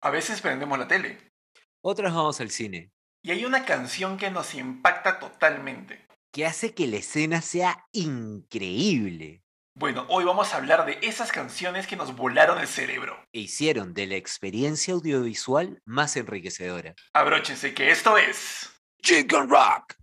A veces prendemos la tele. Otras vamos al cine. Y hay una canción que nos impacta totalmente. Que hace que la escena sea increíble. Bueno, hoy vamos a hablar de esas canciones que nos volaron el cerebro. E hicieron de la experiencia audiovisual más enriquecedora. Abróchense que esto es... Chicken Rock.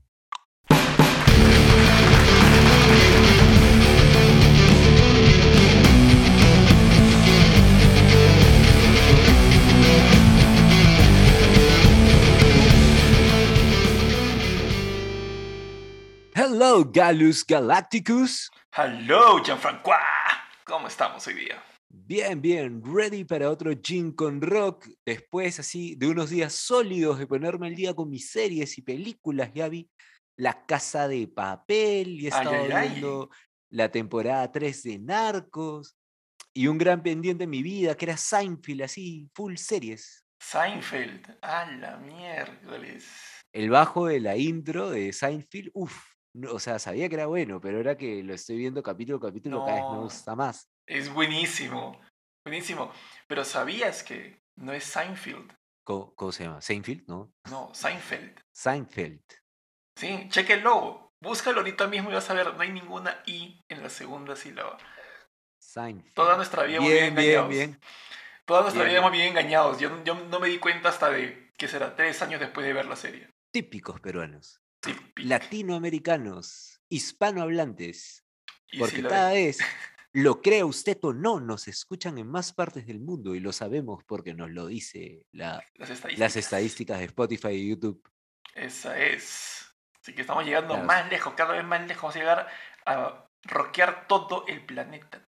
Hello, Galus Galacticus. Hello, Gianfranco. ¿Cómo estamos hoy día? Bien, bien, ready para otro Gin con Rock. Después, así, de unos días sólidos de ponerme al día con mis series y películas, ya vi La Casa de Papel y he Ay, estado ay, ay. viendo la temporada 3 de Narcos y un gran pendiente en mi vida que era Seinfeld, así, full series. Seinfeld. A la miércoles. El bajo de la intro de Seinfeld, uff, o sea, sabía que era bueno, pero ahora que lo estoy viendo capítulo a capítulo, cada vez me gusta más. Es buenísimo. Buenísimo. Pero ¿sabías que no es Seinfeld? ¿Cómo, cómo se llama? ¿Seinfeld? ¿No? No, Seinfeld. Seinfeld. Sí, cheque el logo. Búscalo ahorita mismo y vas a ver, no hay ninguna I en la segunda sílaba. Seinfeld. Toda nuestra vida hemos vivido Bien, bien, engañados. bien. Toda nuestra Bien, vida bien. hemos vivido engañados. Yo, yo no me di cuenta hasta de, ¿qué será? Tres años después de ver la serie. Típicos peruanos. Latinoamericanos, hispanohablantes, porque cada vez, lo crea usted o no, nos escuchan en más partes del mundo y lo sabemos porque nos lo dice la- las estadísticas. las estadísticas de Spotify y YouTube. Esa es. Así que estamos llegando Claro. más lejos, cada vez más lejos. Vamos a llegar a rockear todo el planeta.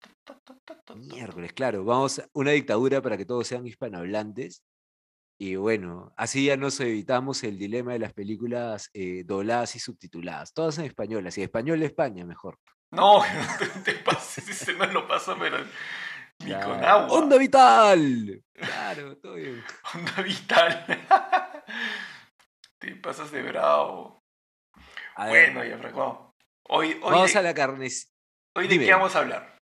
Miércoles, claro, vamos a una dictadura para que todos sean hispanohablantes. Y bueno, así ya nos evitamos el dilema de las películas eh, dobladas y subtituladas, todas en español, así español de España mejor. No, no te pases, ese no lo paso, pero ni con agua. ¡Onda vital! Claro, todo bien. Onda vital. te pasas de bravo. A Bueno, ya Franco. Hoy, hoy, vamos de, a la carnes. hoy de qué vamos a hablar.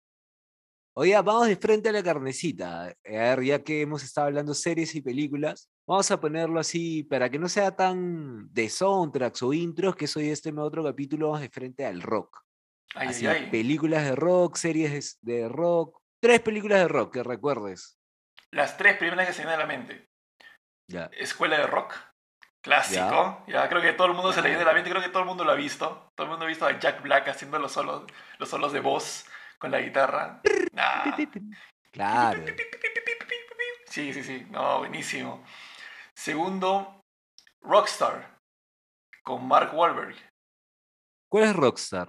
Oye, vamos de frente a la carnecita. eh, A ver, ya que hemos estado hablando series y películas, vamos a ponerlo así para que no sea tan de soundtracks o intros, que soy este otro capítulo, vamos de frente al rock. Ay, Así, ay, ay. películas de rock, series de rock, tres películas de rock que recuerdes. Las tres primeras que se vienen a la mente. Ya. Escuela de rock. Clásico. Ya, creo que todo el mundo se le viene a la mente. Creo que todo el mundo lo ha visto. Todo el mundo ha visto a Jack Black haciendo los solos, los solos de voz con la guitarra. Nah. Claro. Sí, sí, sí. No, buenísimo. Segundo, Rockstar. Con Mark Wahlberg. ¿Cuál es Rockstar?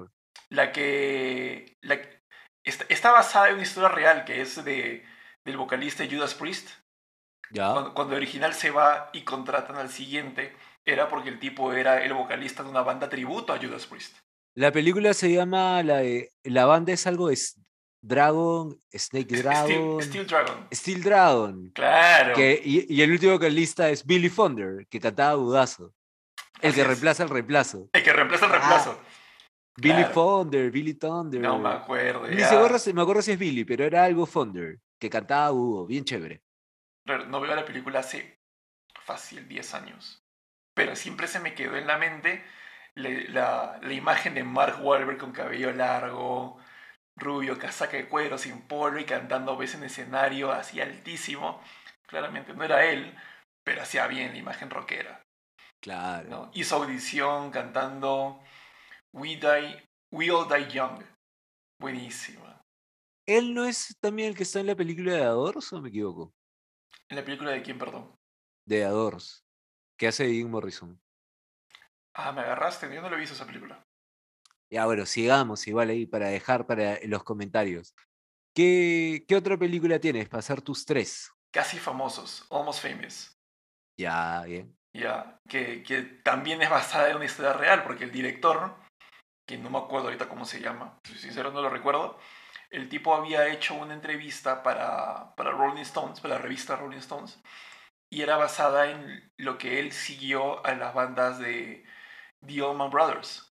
La que. La, está, está basada en una historia real que es de, del vocalista Judas Priest. Ya. Cuando, cuando el original se va y contratan al siguiente, era porque el tipo era el vocalista de una banda tributo a Judas Priest. La película se llama, la, de- la banda es algo de Dragon, Snake Dragon, Steel Dragon. Steel Dragon. Claro. Que, y, y el último vocalista es Billy Fonder, que cantaba Budazo. El Así que es. reemplaza al reemplazo. El que reemplaza el Ah, reemplazo. Billy claro. Fonder, Billy Thunder. No me acuerdo. Ni se me acuerdo si es Billy, pero era algo Fonder, que cantaba Hugo, bien chévere. No veo la película hace fácil 10 años. Pero siempre se me quedó en la mente la, la imagen de Mark Wahlberg con cabello largo, rubio, casaca de cuero, sin polo y cantando ves en escenario así altísimo. Claramente no era él, pero hacía bien la imagen rockera. Claro. ¿no? Hizo audición cantando We, Die, We All Die Young. Buenísima. ¿Él no es también el que está en la película de Adors o me equivoco? ¿En la película de quién, perdón? De Adors, que hace Dean Morrison. Ah, me agarraste, yo no lo he visto esa película. Ya, bueno, sigamos igual ahí para dejar para los comentarios. ¿Qué, qué otra película tienes para hacer tus tres? Casi famosos, Almost Famous. Ya, bien. Ya, que, que también es basada en una historia real, porque el director, que no me acuerdo ahorita cómo se llama, soy sincero no lo recuerdo, el tipo había hecho una entrevista para, para Rolling Stones, para la revista Rolling Stones, y era basada en lo que él siguió a las bandas de The Allman Brothers.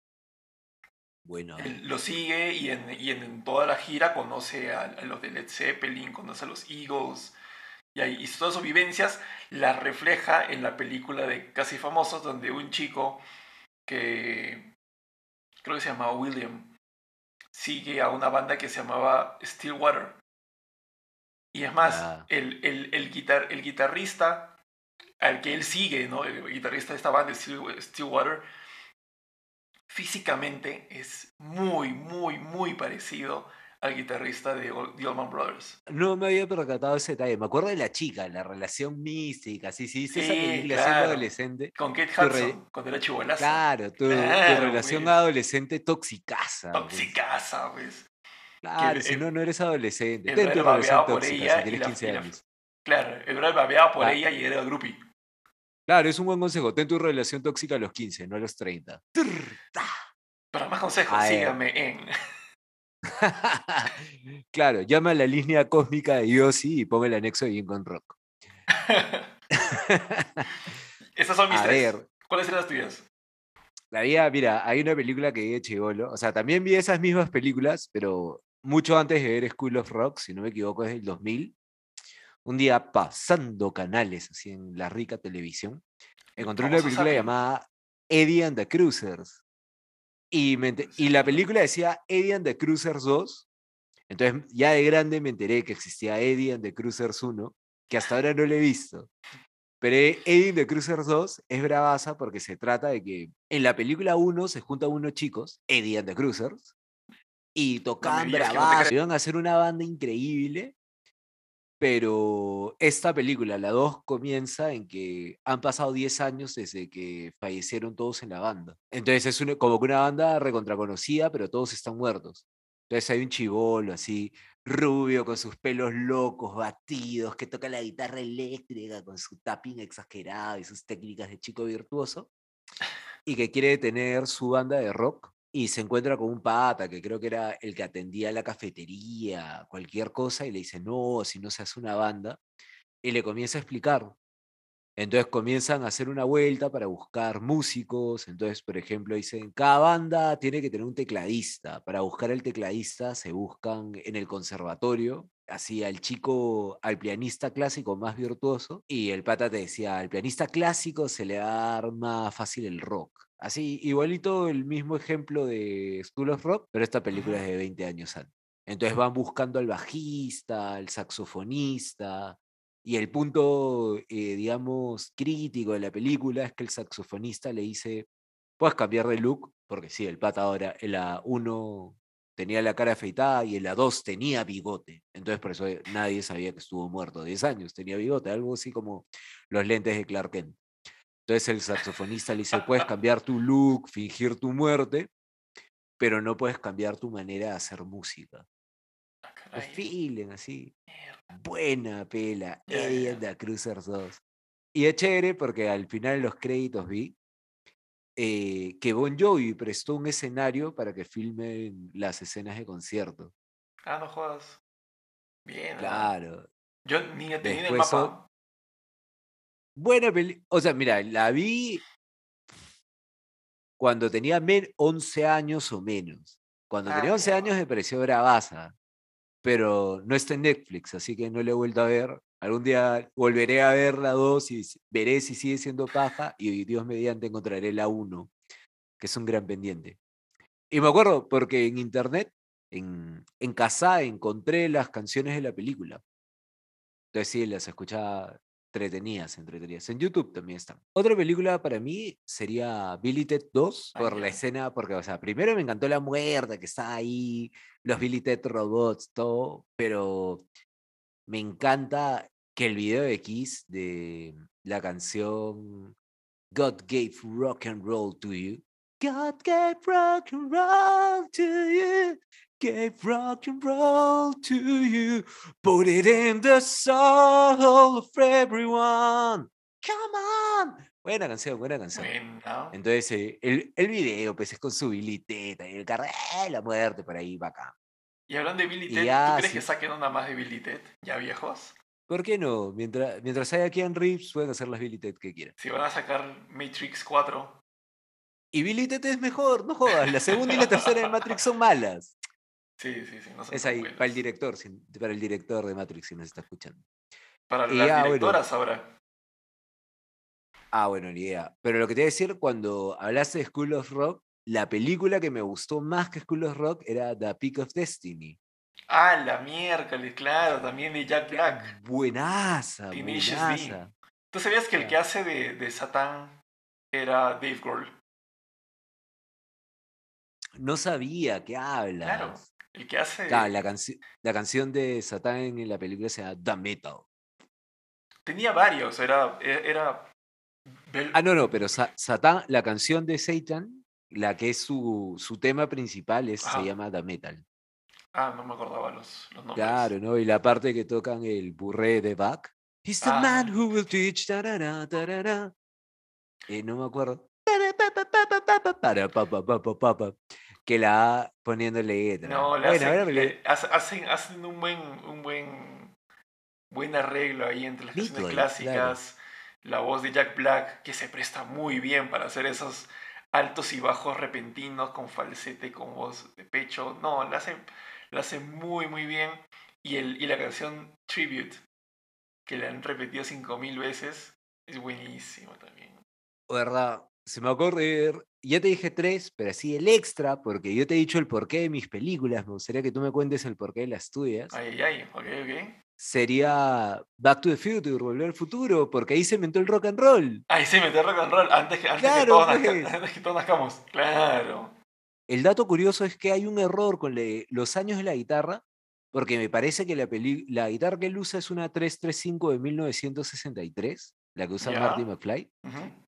Bueno, Él lo sigue y en, y en toda la gira conoce a, a los de Led Zeppelin, conoce a los Eagles Y, ahí, y todas sus vivencias las refleja en la película de Casi Famosos, donde un chico que creo que se llamaba William sigue a una banda que se llamaba Stillwater. Y es más, Ah. el, el, el, guitar, el guitarrista al que él sigue, ¿no? El guitarrista de esta banda, Still- Stillwater, físicamente es muy, muy, muy parecido al guitarrista de The Allman Brothers. No me había percatado ese detalle. Me acuerdo de la chica, la relación mística. Sí, sí, sí, esa siendo claro. adolescente. Con Kate Tu re- Hudson, cuando era chivolazo. Claro, tu, relación pues. adolescente toxicaza. pues. Toxicaza, pues. Claro, si no, no eres adolescente. Ten tu relación tóxica ella si tienes la- 15 y la- años. Claro, el brother babeaba por Ah. ella y era groupie. Claro, es un buen consejo. Ten tu relación tóxica a los 15, no a los 30. Trrr, ta. Para más consejos, A ver. síganme en. claro, llama a la línea cósmica de Yossi y ponga el anexo de con Rock. Estas son mis A tres. ver, ¿Cuáles eran las tuyas? la vida, mira, hay una película que vi de chivolo. O sea, también vi esas mismas películas, pero mucho antes de ver School of Rock, si no me equivoco, es del 2000. Un día pasando canales, así en la rica televisión, encontré una película llamada Eddie and the Cruisers. Y, me y la película decía Eddie and the Cruisers 2. Entonces, ya de grande me enteré que existía Eddie and the Cruisers 1, que hasta ahora no lo he visto. Pero e- Eddie and the Cruisers 2 es bravaza porque se trata de que en la película 1 se juntan unos chicos, Eddie and the Cruisers, y tocaban no bravazo. Iban a hacer una banda increíble, pero esta película, la 2, comienza en que han pasado 10 años desde que fallecieron todos en la banda. Entonces es una- como que una banda recontraconocida, pero todos están muertos. Entonces hay un chivolo así, rubio, con sus pelos locos, batidos, que toca la guitarra eléctrica con su tapping exagerado y sus técnicas de chico virtuoso, y que quiere tener su banda de rock y se encuentra con un pata que creo que era el que atendía la cafetería, cualquier cosa, y le dice, no, si no se hace una banda, y le comienza a explicar. Entonces comienzan a hacer una vuelta para buscar músicos. Entonces, por ejemplo, dicen, cada banda tiene que tener un tecladista. Para buscar el tecladista se buscan en el conservatorio, así al chico, al pianista clásico más virtuoso. Y el pata te decía, al pianista clásico se le va a dar más fácil el rock. Así, igualito el mismo ejemplo de School of Rock, pero esta película es de 20 años antes. Entonces van buscando al bajista, al saxofonista, y el punto, eh, digamos, crítico de la película es que el saxofonista le dice, puedes cambiar de look, porque sí, el pata ahora en la 1 tenía la cara afeitada y en la 2 tenía bigote. Entonces por eso eh, nadie sabía que estuvo muerto 10 años, tenía bigote, algo así como los lentes de Clark Kent. Entonces el saxofonista le dice, puedes cambiar tu look, fingir tu muerte, pero no puedes cambiar tu manera de hacer música. Ah, feeling, así. Mierda. Buena pela. Eddie and the Cruisers 2. Y es chévere porque al final de los créditos vi eh, que Bon Jovi prestó un escenario para que filmen las escenas de concierto. Ah, no jodas. Bien. ¿no? Claro. Yo ni tenía el mapa. Buena peli. O sea, mira, la vi cuando tenía men- 11 años o menos. Cuando Ah, tenía 11 ya. años me pareció bravaza, pero no está en Netflix, así que no la he vuelto a ver. Algún día volveré a ver la 2 y veré si sigue siendo paja y Dios mediante encontraré la 1, que es un gran pendiente. Y me acuerdo porque en internet, en, en casa, encontré las canciones de la película. Entonces sí, las escuchaba entretenidas, entretenidas. En YouTube también están. Otra película para mí sería Billy Ted 2, Ah, por la escena, porque, o sea, primero me encantó la muerte que está ahí, los Billy Ted robots, todo, pero me encanta que el video de Kiss de la canción God gave rock and roll to you. God gave rock and roll to you. Gave rock and roll to you. Put it in the soul of everyone. Come on. Buena canción, buena canción. Entonces, eh, el, el video, pues es con su biliteta y el carro, ¡eh! la muerte por ahí, acá. Y hablando de Billy Ted, ya, ¿tú crees sí. que saquen una más de Billy Ted? ¿Ya viejos? ¿Por qué no? Mientras, mientras haya Keanu Reeves, pueden hacer las Billy Ted que quieran. Si van a sacar Matrix 4, Y Billy Ted es mejor, no jodas. La segunda y la tercera de Matrix son malas. Sí, sí, sí. No Es ahí, para el director, para el director de Matrix, si nos está escuchando. Para Y las ya, bueno. directoras ahora. Ah, bueno, ni idea. Pero lo que te iba a decir, cuando hablaste de School of Rock, la película que me gustó más que School of Rock era The Peak of Destiny. Ah, la miércoles, claro, también de Jack Black. Buenaza, Tenacious D. buenaza. ¿Tú sabías que el que hace de, de Satán era Dave Grohl? No sabía, ¿qué hablas? Claro, el que hace... La, canci- la canción de Satán en la película se llama The Metal. Tenía varios, era... e, era Ah, no, no, pero Sa- Satán, la canción de Satan, la que es su, su tema principal, es, se llama The Metal. Ah, no me acordaba los, los nombres. Claro, ¿no? Y la parte que tocan el burré de Bach. He's the man Ah. who will teach. tarara, tarara. Eh, no me acuerdo. Que la va poniendo letra. No, le Bueno, hacen, ver, le- hacen, hacen un buen, un buen, buen arreglo ahí entre las canciones clásicas, la voz de Jack Black, que se presta muy bien para hacer esos altos y bajos repentinos con falsete, con voz de pecho. No, la hace, la hace muy, muy bien. Y, el, y la canción Tribute, que la han repetido cinco mil veces, es buenísima también. ¿verdad? Se me ocurre. Ya te dije tres, pero así el extra, porque yo te he dicho el porqué de mis películas. Me gustaría que tú me cuentes el porqué de las tuyas. Ay, ay, ay, ok, ok. Sería Back to the Future, Volver al Futuro, porque ahí se inventó el rock and roll. Ahí se metió rock and roll antes que, antes que, todos, nazca- pues. antes que todos nazcamos. Claro. El dato curioso es que hay un error con le- los años de la guitarra, porque me parece que la, peli- la guitarra que él usa es una 335 de 1963, la que usa Ya. Marty McFly, Ujú.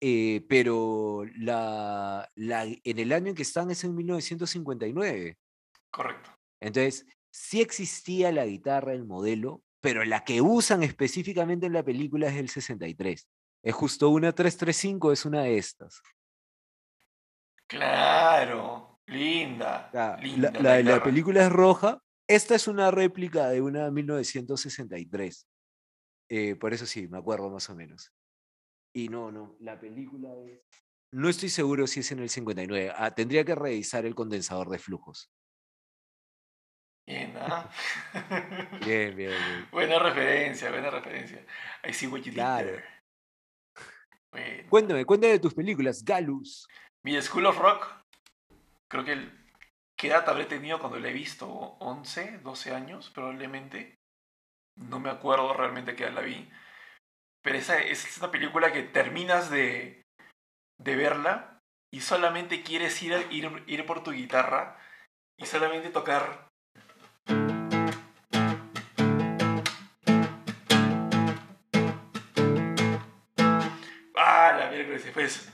Eh, pero la, la- en el año en que están es en 1959. Correcto. Entonces, sí existía la guitarra, el modelo, pero la que usan específicamente en la película es del 63. Es justo una 335, es una de estas. Claro. Linda. La, linda la- la de la película es roja. Esta es una réplica de una 1963. Eh, por eso sí, me acuerdo más o menos. Y no, no, la película es... No estoy seguro si es en el 59. Ah, tendría que revisar el condensador de flujos. Bien, ¿ah? Bien, bien, bien. buena referencia, buena referencia. I see what you did Claro. there. Bueno. Cuéntame, cuéntame de tus películas, Galus. Mi School of Rock, creo que el, ¿qué edad habré tenido cuando la he visto? ¿11, 12 años probablemente? No me acuerdo realmente qué edad la vi. Pero esa es una película que terminas de, de verla y solamente quieres ir, ir, ir por tu guitarra y solamente tocar... Ah, después.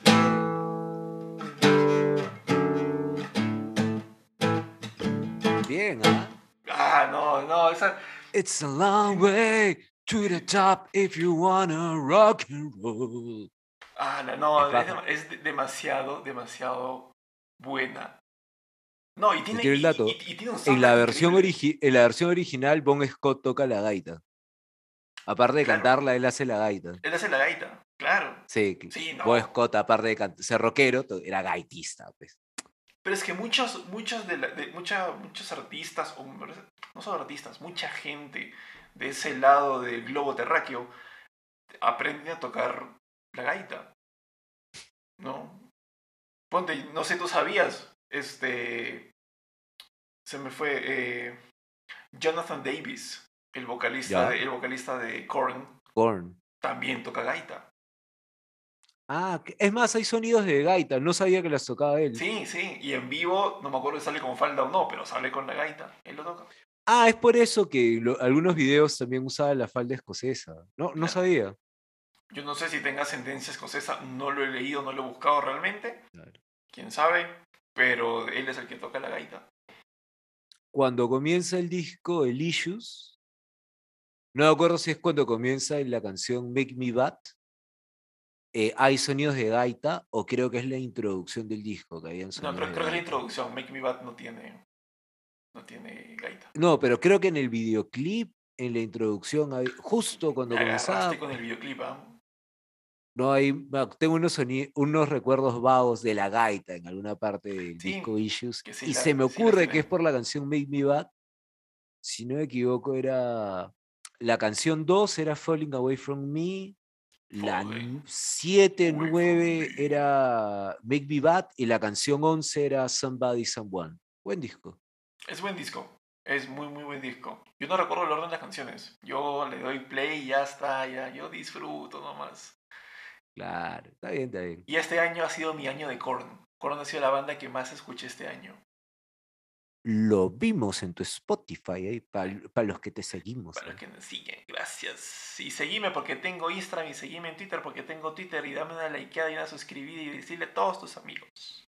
Bien, ¿ah? Ah, no, no, esa... It's a long way to the top if you wanna rock and roll. Ah, no, Es es, demasiado, demasiado buena. No, y tiene, el dato. y- y tiene un En la, versión origi- en la versión original, Bon Scott toca la gaita. Aparte de Claro. cantarla, él hace la gaita. Él hace la gaita, claro. Sí, Sí, no. Bon Scott, aparte de can- ser rockero, era gaitista. Pues. Pero es que muchos, muchos de, la- de mucha- muchos artistas, o no solo artistas, mucha gente de ese lado del globo terráqueo aprende a tocar la gaita. ¿No? Ponte, no sé, tú sabías, este, se me fue, eh, Jonathan Davis, el vocalista, de, el vocalista de Korn, Korn. también toca gaita. Ah, es más, hay sonidos de gaita. No sabía que las tocaba él. Sí, sí, y en vivo, no me acuerdo si sale con falda o no, pero sale con la gaita, él lo toca. Ah, es por eso que lo- algunos videos también usaba la falda escocesa. No, no sabía. Yo no sé si tenga ascendencia escocesa, no lo he leído, no lo he buscado realmente, Claro. quién sabe, pero él es el que toca la gaita. Cuando comienza el disco, el Issues, no me acuerdo si es cuando comienza la canción Make Me Bad, eh, hay sonidos de gaita o creo que es la introducción del disco, que habían No, sonidos creo, de creo que es la gaita. introducción, Make Me Bad no tiene, no tiene gaita. No, pero creo que en el videoclip, en la introducción, justo cuando Me comenzaba, con el videoclip, ¿ah? no hay, tengo unos, unos recuerdos vagos de la gaita en alguna parte del Sí, disco Issues, sí y la- se me sí ocurre que es por la canción Make Me Bad, si no me equivoco era La canción 2 era Falling Away From Me. La Falling 7, Away From 9 Me. era Make Me Bad. Y la canción 11 era Somebody Someone. Buen disco. Es buen disco. Es muy, muy buen disco. Yo no recuerdo el orden de las canciones. Yo le doy play y ya está, ya. Yo disfruto nomás. Claro, está bien, está bien. Y este año ha sido mi año de Korn. Korn ha sido la banda que más escuché este año. Lo vimos en tu Spotify, para los que te seguimos. Para los ahí. que nos siguen, gracias. Y seguime porque tengo Instagram y seguime en Twitter porque tengo Twitter y dame una likeada y una suscribida y decirle a todos tus amigos.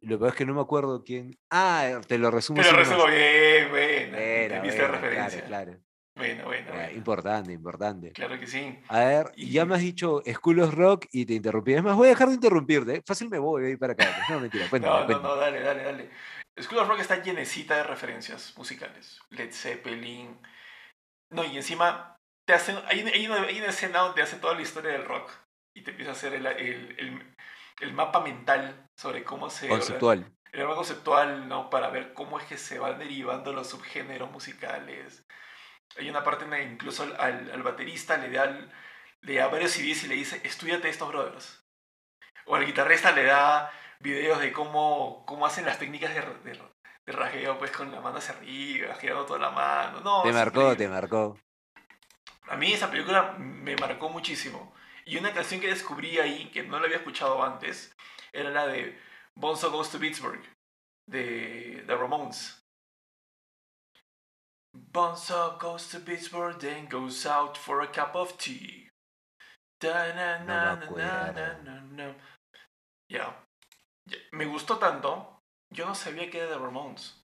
Lo peor es que no me acuerdo quién. Ah, te lo resumo. Así nomás. resumo bien. Buena, ¿Entendiste referencia? Claro, claro. Bueno, bueno, Ya, bueno. Importante, importante. Claro que sí. A ver, Y- ya me has dicho School of Rock y te interrumpí. Es más, voy a dejar de interrumpirte. ¿eh? Fácil me voy ahí para acá. pues. No, mentira, cuéntame, No, no, cuéntame. no, dale, dale, dale. School of Rock está llenecita de referencias musicales. Led Zeppelin. No, y encima te hacen, hay, una- hay una, hay una escena donde te hace toda la historia del rock y te empieza a hacer el, el, el- el mapa mental sobre cómo se... Conceptual. El mapa conceptual, ¿no? Para ver cómo es que se van derivando los subgéneros musicales. Hay una parte en la que incluso al, baterista le da, le da varios CDs y le dice, estudiate estos brothers. O al guitarrista le da videos de cómo, cómo hacen las técnicas de, de, de rajeo, pues con la mano hacia arriba, girando toda la mano. No, Te marcó, increíble. te marcó. A mí esa película me marcó muchísimo. Y una canción que descubrí ahí, que no la había escuchado antes, era la de Bonzo Goes to Pittsburgh, de The Ramones. Bonzo goes to Pittsburgh, then goes out for a cup of tea. Da, na, na. Ya. Me gustó tanto, yo no sabía que era The Ramones.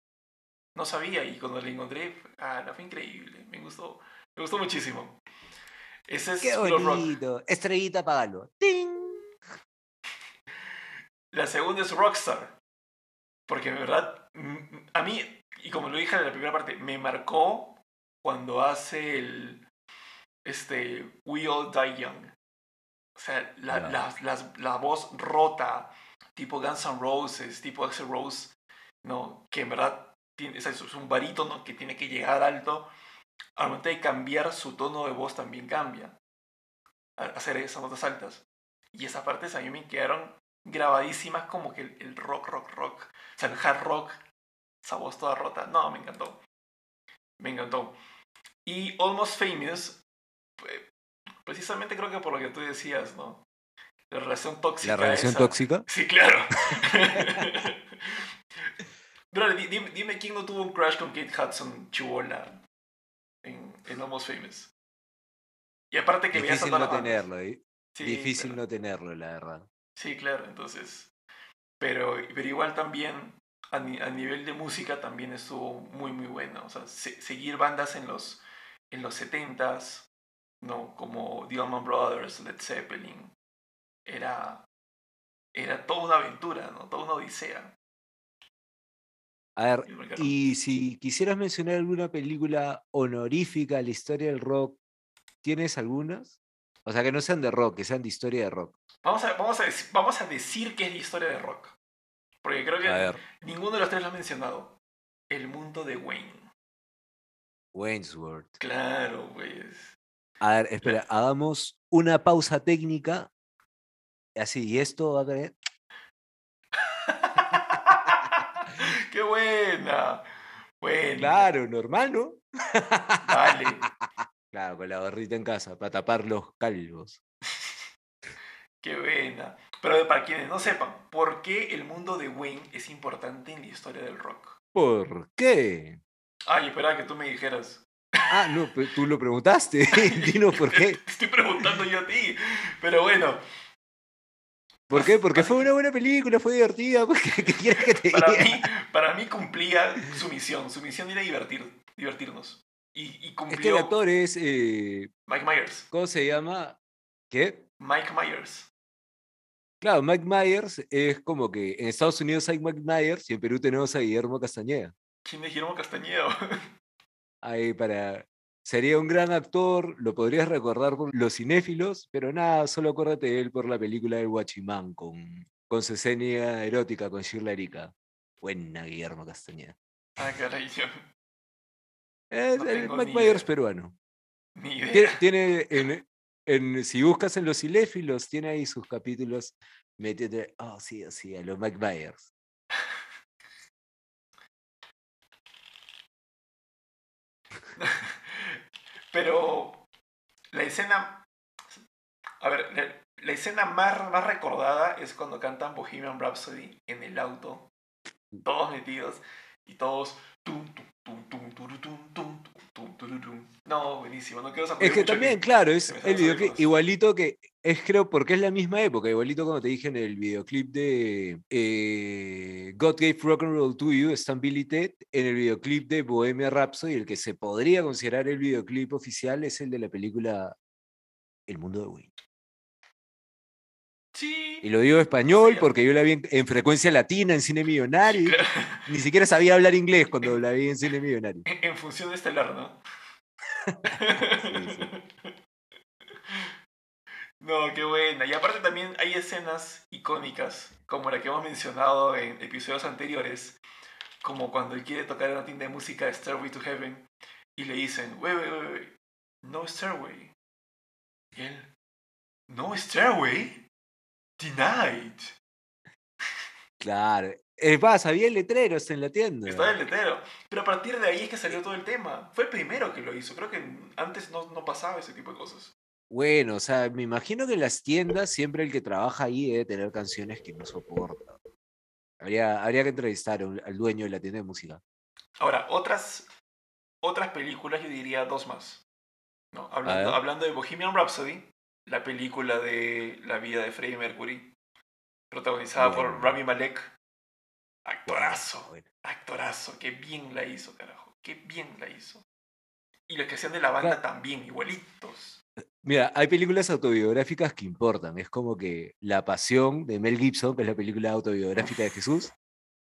No sabía, y cuando la encontré, ah, fue increíble. Me gustó, me gustó muchísimo. Ese es Qué bonito. Estrellita, pagalo. ¡Ting! La segunda es Rockstar. Porque en verdad, mm, a mí, y como lo dije en la primera parte, me marcó cuando hace el. Este. We All Die Young. O sea, la, la- las- la voz rota, tipo Guns N' Roses, tipo Axel Rose, ¿no? Que en verdad tiene, es un barítono que tiene que llegar alto. Al momento de cambiar, su tono de voz también cambia. Al hacer esas notas altas. Y esas partes a mí me quedaron grabadísimas como que el, el rock, rock, rock. O sea, el hard rock. Esa voz toda rota. No, me encantó. Me encantó. Y Almost Famous, pues, precisamente creo que por lo que tú decías, ¿no? La relación tóxica. La relación esa. tóxica. Sí, claro. Dime, dime quién no tuvo un crush con Kate Hudson chivola en, en Almost Famous. Y aparte que Difícil no tenerlo, ¿eh? Sí, Difícil no tenerlo, la verdad. Sí, claro, entonces. Pero, pero igual también, a, ni- a nivel de música, también estuvo muy, muy bueno. O sea, se- seguir bandas en los, en los 70s, ¿no? Como The Allman Brothers, Led Zeppelin, era, era toda una aventura, ¿no? Toda una odisea. A ver, Y si quisieras mencionar alguna película honorífica a la historia del rock, ¿tienes algunas? O sea, que no sean de rock, que sean de historia de rock. Vamos a, vamos, a decir, vamos a decir que es la historia de rock. Porque creo que ninguno de los tres lo ha mencionado. El mundo de Wayne. Wayne's World. Claro, pues. A ver, espera, hagamos una pausa técnica. Así, y esto va a caer. ¡Qué buena! Buena. Claro, normal, ¿no? Dale. Claro, con la barrita en casa, para tapar los calvos. Qué buena. Pero para quienes no sepan, ¿por qué el mundo de Wayne es importante en la historia del rock? ¿Por qué? Ay, espera que tú me dijeras. Ah, no, tú lo preguntaste. Dinos por qué. Te estoy preguntando yo a ti. Pero bueno, ¿Por qué? Porque fue una buena película, fue divertida. pues, ¿Qué, qué quieres que te para diga? mí, para mí cumplía su misión. Su misión era divertir, divertirnos. Y, y Es que cumplió el actor es. eh, Mike Myers. ¿Cómo se llama? ¿Qué? Mike Myers. Claro, Mike Myers es como que en Estados Unidos hay Mike Myers y en Perú tenemos a Guillermo Castañeda. ¿Quién es Guillermo Castañedo? Ahí para. Sería un gran actor, lo podrías recordar por los cinéfilos, pero nada, solo acuérdate de él por la película del Guachimán con, con su escena erótica con Shirley Erika. Buena Guillermo Castañeda. ah, caray. yo- Es No el Mike Myers peruano. Ni Tiene, idea. tiene en, en- si buscas en los cinéfilos, tiene ahí sus capítulos metiendo, oh sí, sí, a los Mike Myers. Pero la escena. A ver, la, escena más, más recordada es cuando cantan Bohemian Rhapsody en el auto, todos metidos y todos. tum, turu, tum, tum, tum, tum, turu, tum. No, buenísimo, no quiero Es que mucho también, claro, es el videoclip igualito que, es creo porque es la misma época, igualito como te dije en el videoclip de eh, God Gave Rock and Roll to You, Stan Billy Ted, en el videoclip de Bohemia Rhapsody, el que se podría considerar el videoclip oficial es el de la película El Mundo de Wayne. Sí. Y lo digo en español Sí, porque yo la vi en, en frecuencia latina, en cine millonario, claro, ni siquiera sabía hablar inglés cuando la vi en cine millonario. en, en función estelar, ¿no? No, qué buena. Y aparte también hay escenas icónicas, como la que hemos mencionado en episodios anteriores, como cuando él quiere tocar una tienda de música de Stairway to Heaven y le dicen, wait, wait, wait, no Stairway. Y él, no Stairway, denied. Claro. Es más, había letreros en la tienda. Está en el letrero. Pero a partir de ahí es que salió todo el tema. Fue el primero que lo hizo. Creo que antes no, no pasaba ese tipo de cosas. Bueno, o sea, me imagino que en las tiendas siempre el que trabaja ahí debe tener canciones que no soporta. Habría, habría que entrevistar al dueño de la tienda de música. Ahora, otras, otras películas, yo diría dos más. ¿no? Hablando, hablando de Bohemian Rhapsody, la película de la vida de Freddie Mercury, protagonizada por. Rami Malek. Actorazo, Bueno, actorazo, qué bien la hizo, carajo, qué bien la hizo. Y los que hacían de la banda también, igualitos. Mira, hay películas autobiográficas que importan. Es como que La Pasión de Mel Gibson, que es la película autobiográfica de Jesús,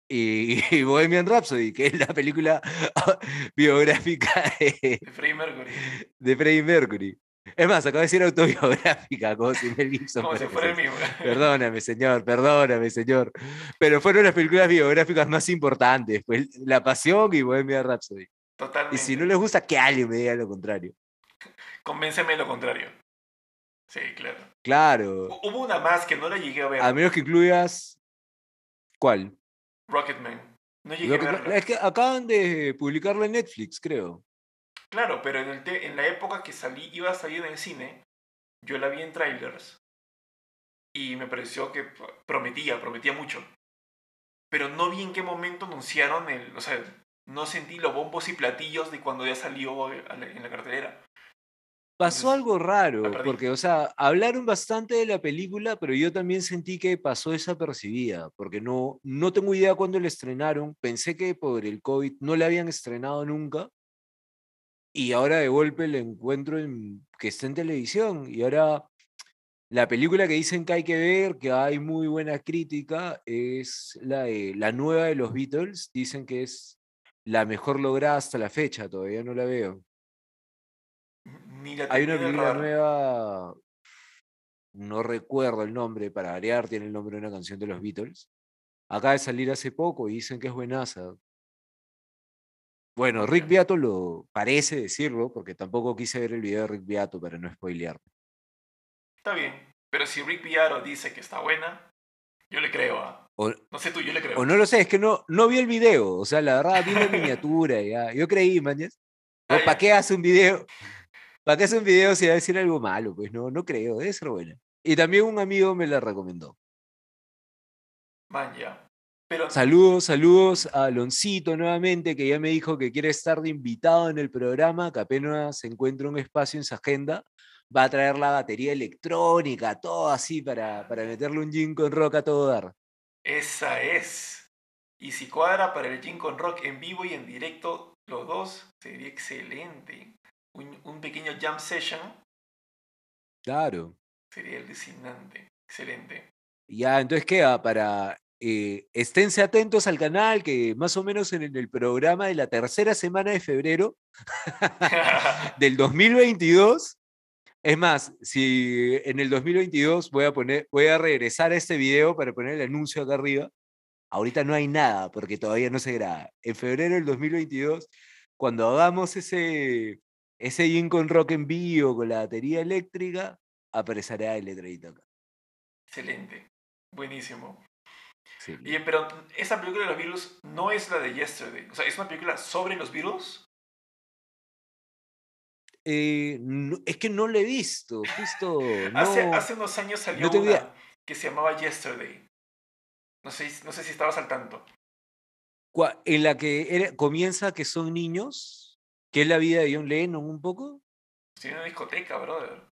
y, y Bohemian Rhapsody, que es la película biográfica de, De Freddie Mercury. de Freddie Mercury. Es más, acabo de decir autobiográfica, como si Mel Gibson Como si fuera el mismo. Perdóname, señor, perdóname, señor. Pero fueron las películas biográficas más importantes, pues La Pasión y Bohemian Rhapsody. Totalmente. Y si no les gusta, que alguien me diga lo contrario. Convénceme de lo contrario. Sí, claro. Claro, Hu- Hubo una más que no la llegué a ver. a menos que incluyas... ¿Cuál? Rocketman. No llegué a verla. es que acaban de publicarlo en Netflix, creo. Claro, pero en, el te- en la época que salí, iba a salir en el cine, yo la vi en trailers y me pareció que prometía, prometía mucho. Pero no vi en qué momento anunciaron el. O sea, no sentí los bombos y platillos de cuando ya salió en la cartelera. Pasó Entonces, algo raro, porque, o sea, hablaron bastante de la película, pero yo también sentí que pasó desapercibida, porque no, no tengo idea cuándo la estrenaron. Pensé que por el COVID no la habían estrenado nunca. Y ahora de golpe la encuentro en, que está en televisión. Y ahora la película que dicen que hay que ver, que hay muy buena crítica, es la, de- la nueva de los Beatles. Dicen que es la mejor lograda hasta la fecha, todavía no la veo. Hay una película nueva, no recuerdo el nombre, para variar, tiene el nombre de una canción de los Beatles. Acaba de salir hace poco y dicen que es buenaza. Bueno, Rick. Beato lo parece decirlo, porque tampoco quise ver el video de Rick Beato para no spoilear. Está bien. Pero si Rick Viaro dice que está buena, yo le creo. O, No sé tú, yo le creo. o no lo sé, es que no, no vi el video. O sea, la verdad, vi la miniatura. Ya. Yo creí, mañas. Ah, ¿Para qué hace un video? ¿Para qué hace un video si va a decir algo malo? Pues no, no creo, debe ser buena. Y también un amigo me la recomendó. Man, ya. Pero Saludos, saludos a Aloncito nuevamente, que ya me dijo que quiere estar de invitado en el programa, que apenas se encuentra un espacio en su agenda. Va a traer la batería electrónica, todo así, para, para meterle un gin con rock a todo dar. esa es. Y si cuadra para el Gin con Rock en vivo y en directo, los dos, sería excelente. Un, un pequeño jam session Claro. sería alucinante. Excelente. Ya, entonces queda para. Eh, esténse atentos al canal, que más o menos en el programa de la tercera semana de febrero del 2022. Es más, si en el 2022 voy a poner, voy a regresar a este video para poner el anuncio acá arriba. Ahorita no hay nada porque todavía no se graba. En febrero del 2022 cuando hagamos ese, ese Gin con Rock en vivo con la batería eléctrica, aparecerá el letradito acá. Excelente. Buenísimo. Sí. Y, pero esa película de los Beatles no es la de Yesterday. O sea, es una película sobre los Beatles. Eh, no- es que no lo he visto, justo. Hace, no- hace unos años salió no una que se llamaba Yesterday. No sé, no sé si estabas al tanto. en la que era- comienza que son niños, que es la vida de John Lennon un poco. En una discoteca, brother.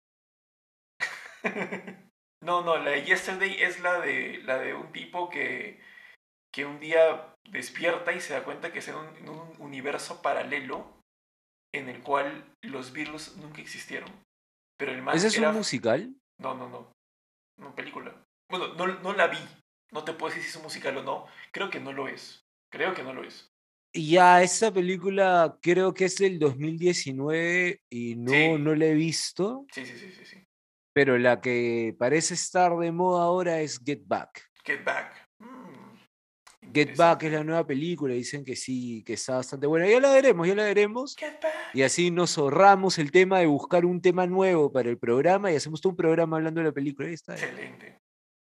no, no, la de Yesterday es la de, la de un tipo que, que un día despierta y se da cuenta que está en un, en un universo paralelo en el cual los Beatles nunca existieron. Pero el man ¿Ese es era... un musical? No, no, no. No, película. Bueno, no, no la vi. No te puedo decir si es un musical o no. Creo que no lo es. Creo que no lo es. Y Ya, esa película creo que es del 2019 y no, Sí. no la he visto, Sí, sí, sí, sí, sí. Pero la que parece estar de moda ahora es Get Back. Get Back. Mm, Get Back es la nueva película, dicen que sí, que está bastante buena. Ya la veremos, ya la veremos. Get Back. Y así nos ahorramos el tema de buscar un tema nuevo para el programa y hacemos todo un programa hablando de la película. Ahí está. Excelente.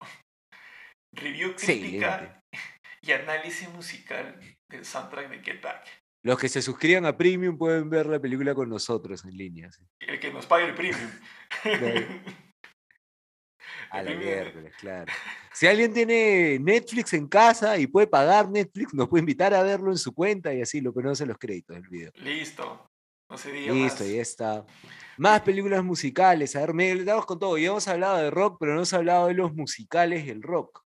Review crítica y análisis musical del soundtrack de Get Back. Los que se suscriban a Premium pueden ver la película con nosotros en línea. sí. El que nos pague el premium. A la miércoles, claro. Si alguien tiene Netflix en casa y puede pagar Netflix, nos puede invitar a verlo en su cuenta y así lo conoce los créditos del video. Listo. No se diga Listo, más. ya está. Más películas musicales. A ver, me damos con todo. Ya hemos hablado de rock, pero no hemos hablado de los musicales del rock.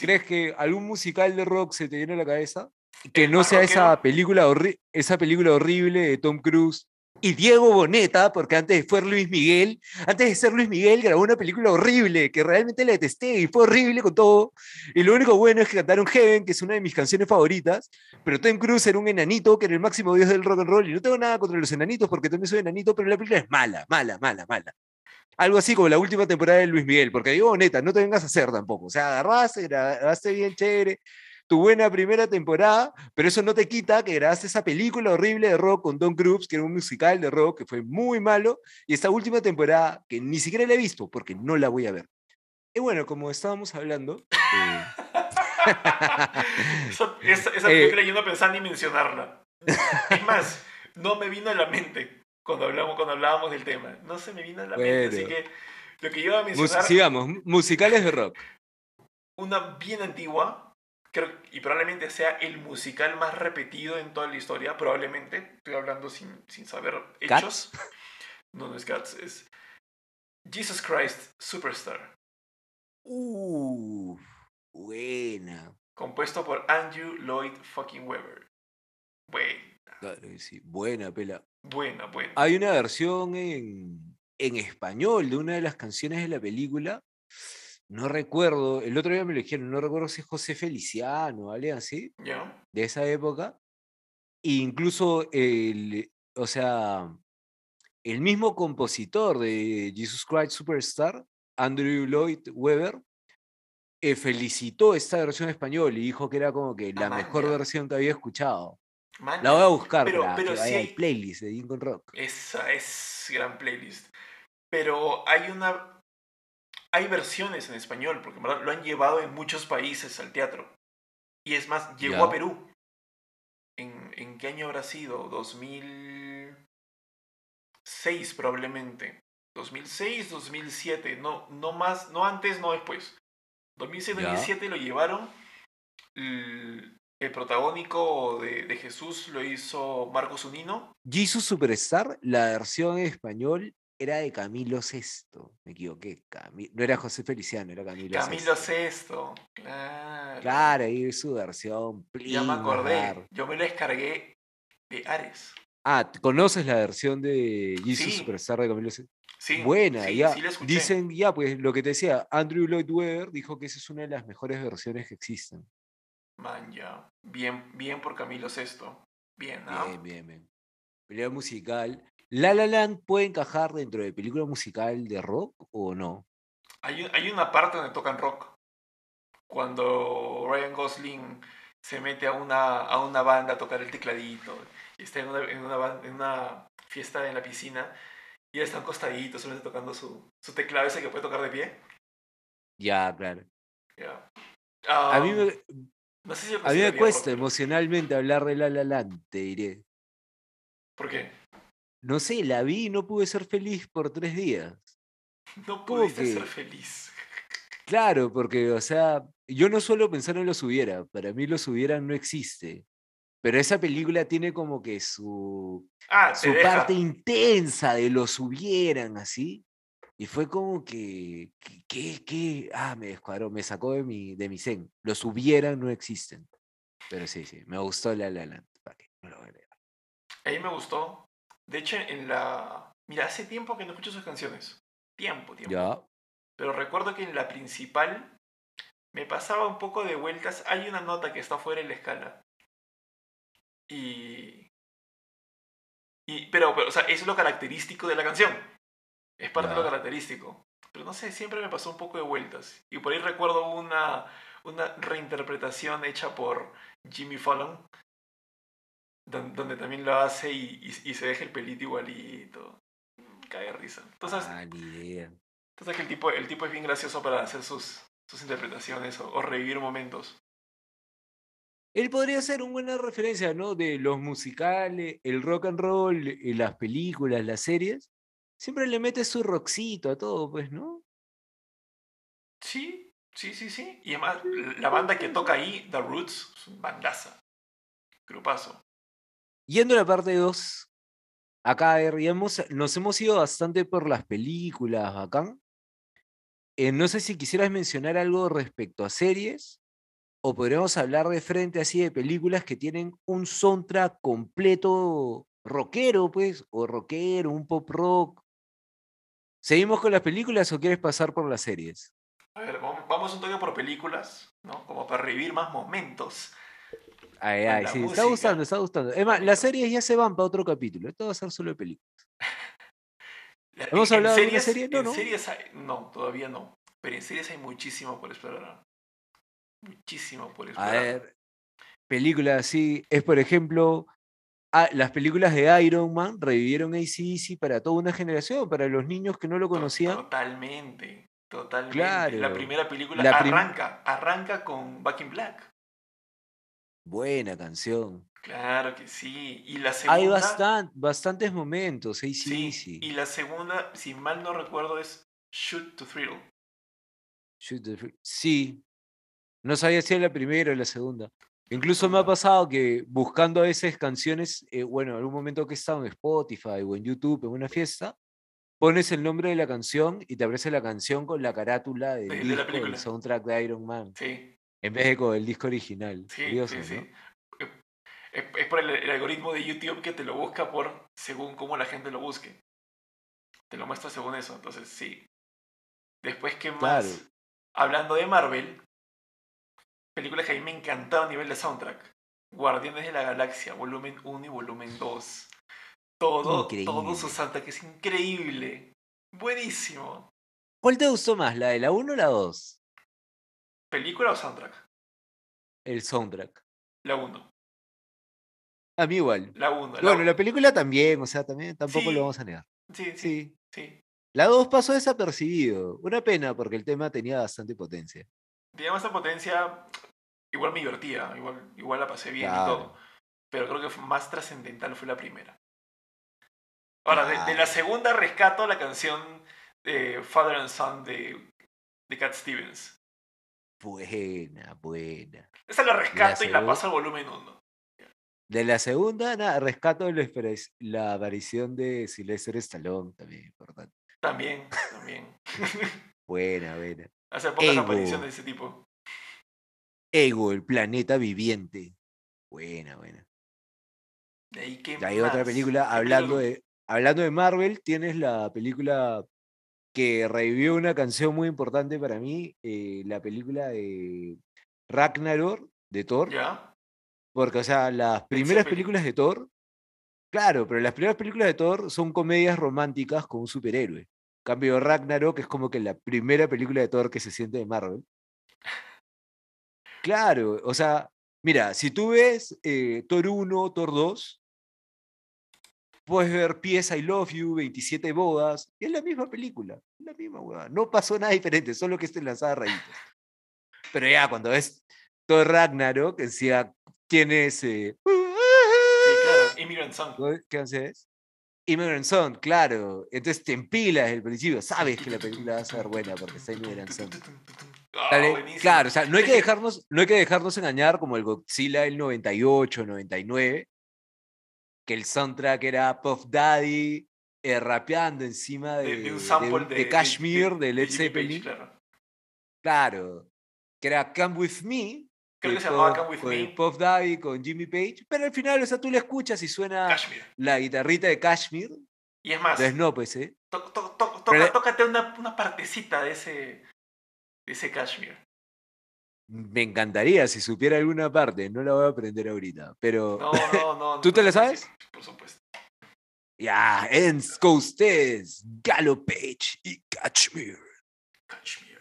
¿Crees que algún musical de rock se te viene a la cabeza? Que El no sea esa película, esa película horrible de Tom Cruise y Diego Boneta, porque antes fue Luis Miguel, antes de ser Luis Miguel grabó una película horrible que realmente la detesté y fue horrible con todo. Y lo único bueno es que cantaron Heaven, que es una de mis canciones favoritas, pero Tom Cruise era un enanito que era el máximo dios del rock and roll y no tengo nada contra los enanitos porque también soy enanito, pero la película es mala, mala, mala, mala. Algo así como la última temporada de Luis Miguel, porque digo, neta, no te vengas a hacer tampoco. O sea, agarraste, grabaste bien chévere, tu buena primera temporada, pero eso no te quita que grabaste esa película horrible de rock con Tom Cruise, que era un musical de rock que fue muy malo, y esta última temporada que ni siquiera la he visto porque no la voy a ver. Y bueno, como estábamos hablando, eh, Esa, esa- esa Eh. película yo no pensaba ni mencionarla. Es más, no me vino a la mente cuando, hablamos, cuando hablábamos del tema. No se me vino a la mente. Así Bueno. que lo que yo iba a mus- mencionar, sigamos, mu- musicales de rock. una bien antigua, creo, y probablemente sea el musical más repetido en toda la historia, probablemente. Estoy hablando sin, sin saber ¿Cats? hechos. No, no es Cats, es Jesus Christ Superstar, Uh, buena. compuesto por Andrew Lloyd fucking Webber. Buena, Claro sí, buena pela. buena, buena. Hay una versión en, en español de una de las canciones de la película. No recuerdo, el otro día me lo dijeron, no recuerdo si es José Feliciano alguien así, ¿Ya? de esa época. E incluso el, o sea, el mismo compositor de Jesus Christ Superstar, Andrew Lloyd Webber, eh, felicitó esta versión en español y dijo que era como que la Ah, mejor ya. versión que había escuchado. Man, La voy a buscar Pero- para pero que sí vaya hay- al playlist de Lincoln Rock. Esa es gran playlist. Pero hay una. Hay versiones en español, porque en verdad lo han llevado en muchos países al teatro. Y es más, llegó a Perú. ¿En, ¿En qué año habrá sido? 2006 probablemente. 2006, 2007. No, no más, no antes, no después. 2006, Ya. 2007 lo llevaron. El, el protagónico de, de Jesús lo hizo Marcos Unino. Jesus Superstar, la versión en español era de Camilo Sesto. Me equivoqué. No era José Feliciano, era Camilo, Camilo Sesto. Sesto. Claro. Claro, ahí es su versión. Ya me plin, acordé. Yo me lo descargué de Ares. Ah, ¿t- ¿conoces la versión de Jesus Sí. Superstar de Camilo Sesto? Sí. Buena, sí, ya. sí. Dicen, ya, pues lo que te decía, Andrew Lloyd Webber dijo que esa es una de las mejores versiones que existen. Man, ya. Bien, bien por Camilo Sesto. Bien, ¿ah? Bien, bien, bien. Pelea musical. ¿La La Land puede encajar dentro de película musical de rock o no? Hay, un- hay una parte donde tocan rock. Cuando Ryan Gosling se mete a una, a una banda a tocar el tecladito. y está en una, en una, en una fiesta en la piscina y él está acostadito, solamente tocando su, su teclado ese que puede tocar de pie. Ya, claro. Ya. A mí Um, me, no sé si lo a mí me cuesta rock, emocionalmente hablar de La La Land, te diré. ¿Por qué? No sé, la vi y no pude ser feliz por tres días. No ¿Cómo pudiste que? ser feliz. Claro, porque, o sea, yo no suelo pensar en los hubiera. Para mí los hubiera no existe. Pero esa película tiene como que su, Ah, su parte intensa de los hubieran, así. Y fue como que, que, que- ah, me descuadró, me sacó de mi, de mi zen. Los hubieran no existen. Pero sí, sí, me gustó La La Land. No lo voy a negar. A mí me gustó. De hecho, en la... Mira, hace tiempo que no escucho sus canciones. Tiempo, tiempo. Ya, Pero recuerdo que en la principal me pasaba un poco de vueltas. Hay una nota que está fuera de la escala. Y... y pero, pero, o sea, eso es lo característico de la canción. Es parte de lo característico. Pero no sé, siempre me pasó un poco de vueltas. Y por ahí recuerdo una, una reinterpretación hecha por Jimmy Fallon. Don- Donde también lo hace y, y- y se deja el pelito igualito. Cae de risa. Entonces, ah, idea. entonces que el tipo, el tipo es bien gracioso para hacer sus, sus interpretaciones o, o revivir momentos. Él podría ser una buena referencia, ¿no? De los musicales, el rock and roll, y las películas, las series. Siempre le mete su rockcito a todo, pues, ¿no? Sí, sí, sí, sí. Y además, la banda que toca ahí, The Roots, es un bandaza. Grupazo. Yendo a la parte 2, acá eh, ya hemos- nos hemos ido bastante por las películas, bacán. Eh, no sé si quisieras mencionar algo respecto a series, o podríamos hablar de frente así de películas que tienen un soundtrack completo rockero, pues, o rockero, un pop rock. ¿Seguimos con las películas o quieres pasar por las series? A ver, vamos un toque por películas, ¿no? Como para revivir más momentos. Ay, ay, sí, está gustando, está gustando. Es más, las series ya se van para otro capítulo. Esto va a ser solo de películas. La- ¿Hemos en- hablado de una series- serie? No, en no. series hay- no, todavía no. Pero en series hay muchísimo por explorar. Muchísimo por A explorar. ver, películas así. Es, por ejemplo, ah, las películas de Iron Man revivieron AC/DC para toda una generación, para los niños que no lo conocían. Totalmente, totalmente. Claro. La primera película La prim- arranca, arranca con Back in Black. Buena canción. Claro que sí. Y la segunda. Hay bastan- bastantes momentos, sí, AC/DC. y la segunda, si mal no recuerdo, es Shoot to Thrill. Shoot the Free- Sí. No sabía si era la primera o la segunda. Incluso me ha Segunda. pasado que buscando a veces canciones, eh, bueno, en algún momento que he estado en Spotify o en YouTube en una fiesta, pones el nombre de la canción y te aparece la canción con la carátula del De- de la película. soundtrack de Iron Man, Sí, en vez de con el disco original. sí, Curioso, sí, ¿no? sí. Es, es por el, el algoritmo de YouTube que te lo busca por según cómo la gente lo busque. Te lo muestra según eso, entonces sí. Después, ¿qué más? Claro. Hablando de Marvel, películas que a mí me encantaron a nivel de soundtrack. Guardianes de la Galaxia, volumen 1 y volumen 2. Todo, todo su soundtrack es increíble. Buenísimo. ¿Cuál te gustó más, la de la 1 o la 2? ¿Película o soundtrack? El soundtrack. La 1. A mí igual. La 1. Bueno, la película también, o sea, también tampoco Sí. lo vamos a negar. Sí, sí, Sí. sí. La 2 pasó desapercibido. Una pena porque el tema tenía bastante potencia. Digamos, esta potencia igual me divertía, igual, igual la pasé bien y todo. Pero creo que fue más trascendental fue la primera. Ahora, de, de la segunda rescato la canción de Father and Son de, de Cat Stevens. Buena, buena. Esa la rescato y la paso al volumen 1. De la segunda, nada, rescato la, la aparición de Sylvester Stallone, también importante. También, también. Buena, buena. Hace pocas apariciones de ese tipo. Ego, el planeta viviente. Buena, buena. De ahí, ¿qué Y hay otra más? película, ¿Qué hablando película? de, hablando de Marvel, tienes la película que revivió una canción muy importante para mí, eh, la película de Ragnarok de Thor. ¿Ya? Porque, o sea, las primeras películas de Thor, claro, pero las primeras películas de Thor son comedias románticas con un superhéroe. En cambio, Ragnarok es como que la primera película de Thor que se siente de Marvel. Claro, o sea, mira, si tú ves eh, Thor 1, Thor 2, puedes ver Pieza I Love You, 27 bodas, y es la misma película, la misma huevada. No pasó nada diferente, solo que esté enlazada a rayitos. Pero ya, cuando ves Thor Ragnarok, decía, ¿quién es? eh? Sí, claro, Immigrant Song. ¿Qué haces? Immigrant Song, claro. Entonces te empilas desde el principio, sabes que la película va a ser buena porque está Immigrant Song. Buenísimo. Claro, o sea, no hay Es que dejarnos, no hay que dejarnos engañar como el Godzilla del 98, 99, que el soundtrack era Puff Daddy eh, rapeando encima de, de, de de Kashmir, de, Led Zeppelin. claro. Claro, que era Come With Me. Creo que se llamaba Come With con Me. Puff Daddy con Jimmy Page, pero al final, o sea, tú le escuchas y suena Kashmir. la guitarrita de Kashmir. Y es más, no, pues, ¿eh? to- to- to- toca- tócate una, una partecita de ese, de ese Kashmir. Me encantaría si supiera alguna parte, no la voy a aprender ahorita, pero No, no, no. ¿Tú no, te la no, sabes? Por supuesto. ya, Ens con ustedes, Galo Page y Kashmir. Kashmir.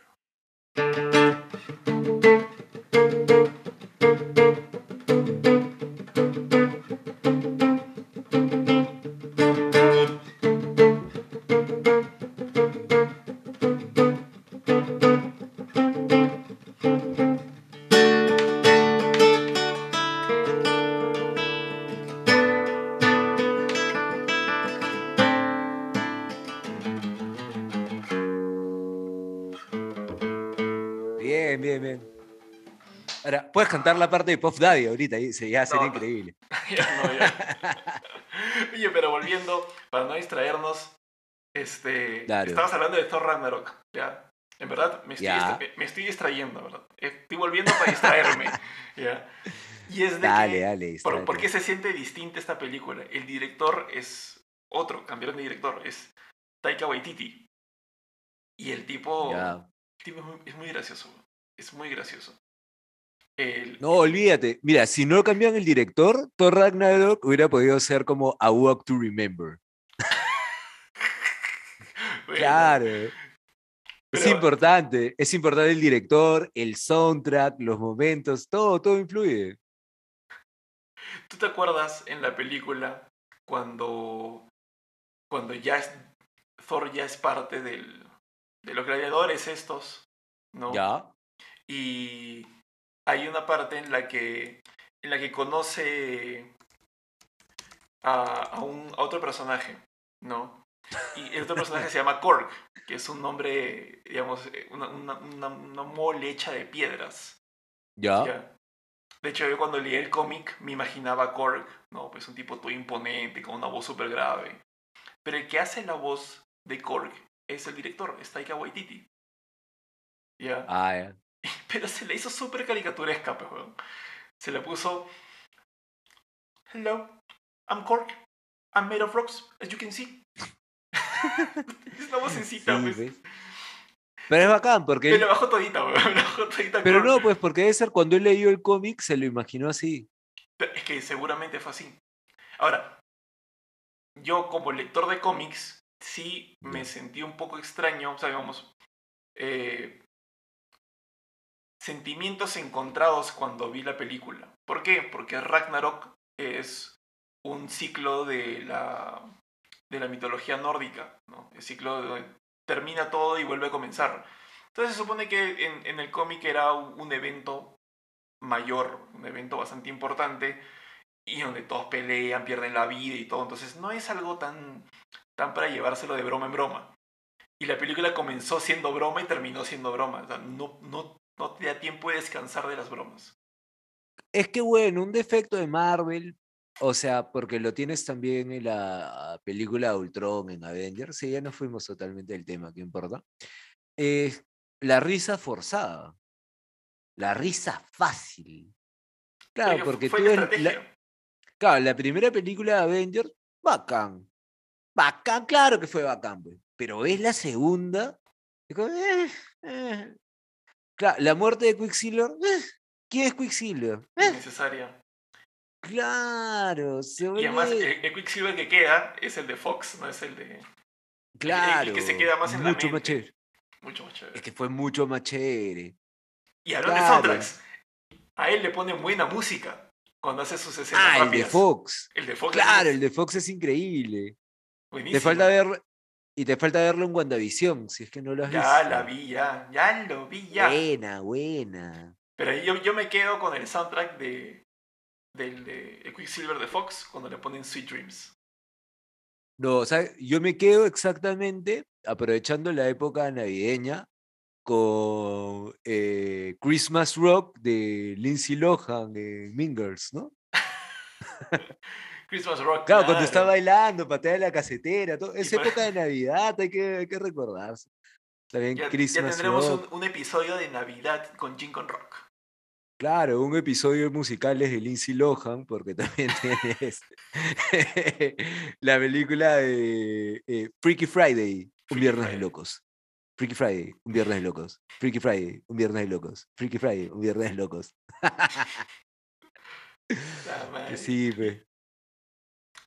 Bien, bien. Ahora, puedes cantar la parte de Puff Daddy ahorita, y se- ya sería No, increíble. Ya no, ya. Oye, pero volviendo, para no distraernos, este, Claro. estabas hablando de Thor Ragnarok, ¿ya? En verdad, me estoy, me estoy distrayendo, ¿verdad? Estoy volviendo para distraerme, ¿ya? Y es de Dale, que, dale. ¿por, por qué se siente distinta esta película? El director es otro, cambiaron de director, es Taika Waititi. Y el tipo, el tipo es, muy, es muy gracioso, es muy gracioso. El- No, olvídate. Mira, si no cambian el director, Thor Ragnarok hubiera podido ser como A Walk to Remember. bueno, Claro. Es importante, es importante el director, el soundtrack, los momentos, todo, todo influye. ¿Tú te acuerdas en la película cuando, cuando ya es, Thor ya es parte del, de los gladiadores estos? ¿No? Ya. Y hay una parte en la que, en la que conoce a, a un, a otro personaje, ¿no? Y el otro personaje se llama Korg, que es un nombre, digamos, eh, una, una, una, una mole hecha de piedras. Ya. Ya. De hecho, yo cuando leí el cómic me imaginaba a Korg, ¿no? Pues un tipo todo imponente, con una voz súper grave. Pero el que hace la voz de Korg es el director, es Taika Waititi. ¿Ya? Ah, ya. Pero se le hizo súper caricaturesca, pues, weón. Se le puso... Hello, I'm Korg. I'm made of rocks, as you can see. es una vocecita, Sí, pues. ¿ves? Pero es bacán, porque. Me la bajó todita, weón. Me la bajó todita Pero no, pues porque debe ser cuando él leyó el cómic, se lo imaginó así. Pero Es que seguramente fue así. Ahora, yo como lector de cómics, sí me sentí un poco extraño, o sea, digamos, eh, sentimientos encontrados cuando vi la película. ¿Por qué? Porque Ragnarok es un ciclo de la, de la mitología nórdica. El ciclo de donde termina todo y vuelve a comenzar. Entonces se supone que en, en el cómic era un, un evento mayor, un evento bastante importante, y donde todos pelean, pierden la vida y todo. Entonces no es algo tan, tan para llevárselo de broma en broma. Y la película comenzó siendo broma y terminó siendo broma. O sea, no, no, no te da tiempo de descansar de las bromas. Es que bueno, un defecto de Marvel, o sea, porque lo tienes también en la película de Ultron, en Avengers, sí, ya nos fuimos totalmente del tema, ¿qué importa? Es la risa forzada, la risa fácil. Claro, porque tú la la, claro, la primera película de Avengers, bacán. Bacán, claro que fue bacán, pues. Pero ves la segunda, y como, eh, eh. Claro, la muerte de Quicksilver, eh, ¿quién es Quicksilver? Eh, Innecesaria. Claro, se Y además, el, el Quicksilver que queda es el de Fox, no es el de. claro, que se queda más en la mucho más mente. chévere. Mucho más chévere. Es que fue mucho más chévere. Y hablando claro. de soundtracks, a él le ponen buena música. Cuando hace sus escenas Ah, el de. Fox. El de Fox. Claro, el de Fox es increíble. buenísimo. Te falta ver. Y te falta verlo en WandaVision, si es que no lo has Ya visto. la vi, ya. Ya lo vi, ya. Buena, buena. Pero yo, yo me quedo con el soundtrack de del de Quicksilver de Fox cuando le ponen Sweet Dreams. No, o sea, yo me quedo exactamente aprovechando la época navideña con eh, Christmas Rock de Lindsay Lohan Mean Girls, ¿no? Christmas Rock. Claro, cuando está bailando, patea la casetera, todo. es para- época de Navidad, hay que, hay que recordarse. También Ya, ya Christmas tendremos Rock. un, un episodio de Navidad con Jim con Rock. Claro, un episodio musical es de Lindsay Lohan, porque también tienes la película de eh, Freaky Friday, un viernes de locos. Freaky Friday, un viernes de locos. Freaky Friday, un viernes de locos. Freaky Friday, un viernes de locos. Sí, pe.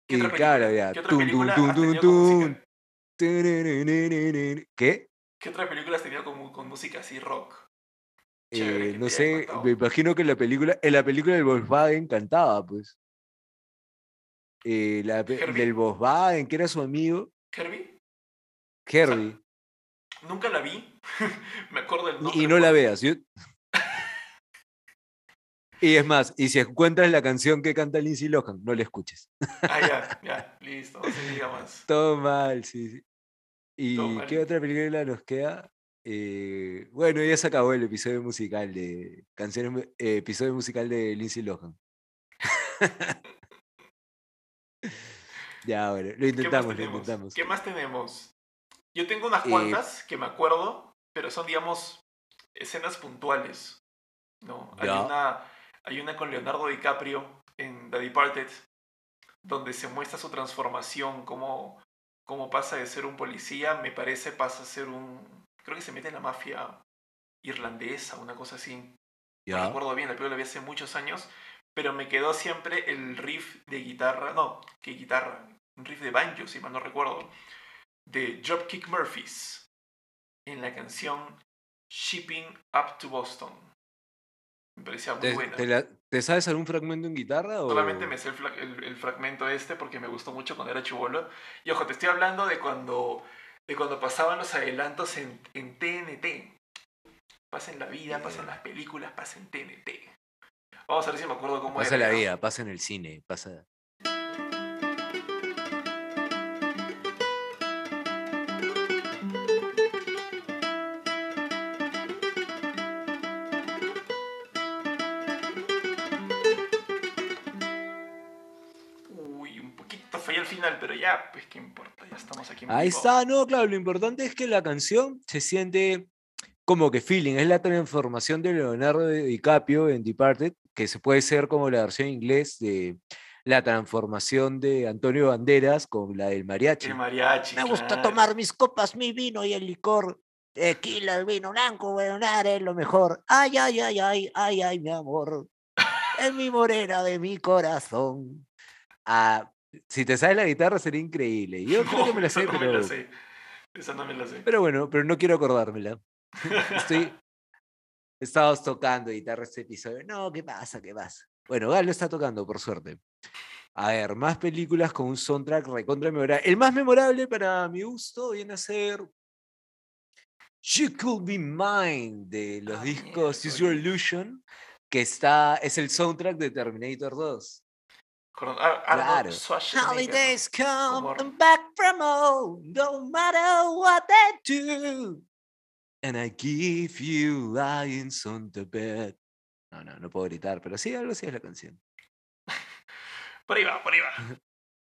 ¿Qué otra claro, ya. ¿Qué otra película. ¿Qué? ¿Qué otra película has tenido con, con música así rock? Eh, Chévere no sé, me imagino que la película, en la película del Volkswagen cantaba, pues. Eh, la del Volkswagen, que era su amigo, ¿Herbie? Herbie. Nunca la vi. me acuerdo del nombre. Y no la veas. yo- Y es más, y si encuentras la canción que canta Lindsay Lohan, no la escuches. Ah, ya, ya, listo, no se diga más. Todo mal, sí, sí. Todo ¿Y mal. qué otra película nos queda? Eh, bueno, ya se acabó el episodio musical de canciones, eh, episodio musical de Lindsay Lohan. ya, bueno, lo ¿Qué más intentamos, lo intentamos. ¿Qué más tenemos? Yo tengo unas Eh, cuantas que me acuerdo, pero son, digamos, escenas puntuales. ¿no? Hay, una, hay una con Leonardo DiCaprio en The Departed, donde se muestra su transformación, cómo, cómo pasa de ser un policía, me parece, pasa a ser un... Creo que se mete en la mafia irlandesa, una cosa así. No recuerdo bien, la película la vi hace muchos años, pero me quedó siempre el riff de guitarra, no, ¿qué guitarra? Un riff de banjo, si mal no recuerdo, de Dropkick Murphys, en la canción Shipping Up to Boston. Me parecía muy ¿Te, buena. te la- te sabes algún fragmento en guitarra? O... Solamente me sé el, fla- el- el fragmento este porque me gustó mucho cuando era chivolo. Y ojo, te estoy hablando de cuando, de cuando pasaban los adelantos en, en TNT. Pasa en la vida, pasa en las películas, pasa en TNT. Vamos a ver si me acuerdo cómo Pasa era. la ¿no? vida, pasa en el cine, pasa. Ya, pues qué importa, ya estamos aquí en Ahí está, no, claro, lo importante es que la canción se siente como que feeling, es la transformación de Leonardo DiCaprio en Departed, que se puede ser como la versión inglés de la transformación de Antonio Banderas con la del mariachi. El mariachi. Me gusta tomar mis copas, mi vino y el licor. Tequila, el vino blanco, bueno, es lo mejor. Ay, ay, ay, ay, ay, ay, mi amor. Es mi morena de mi corazón. Ah, si te sabes la guitarra sería increíble. Yo creo que me la sé, no me pero, la sé. Esa no me la sé. pero bueno, pero no quiero acordármela. Estoy. Estábamos tocando guitarra este episodio. No, ¿qué pasa? ¿Qué pasa? Bueno, Galo está tocando, por suerte. A ver, más películas con un soundtrack recontra memorable. El más memorable para mi gusto viene a ser You Could Be Mine de los Ah, discos Use Your. Illusion, que está, es el soundtrack de Terminator 2. Con Ar- Arnold Claro. Holidays come back from home, no matter what they do. And I give you lions on the bed. No, no, no puedo gritar, pero sí, algo así es la canción. Por ahí va, por ahí va.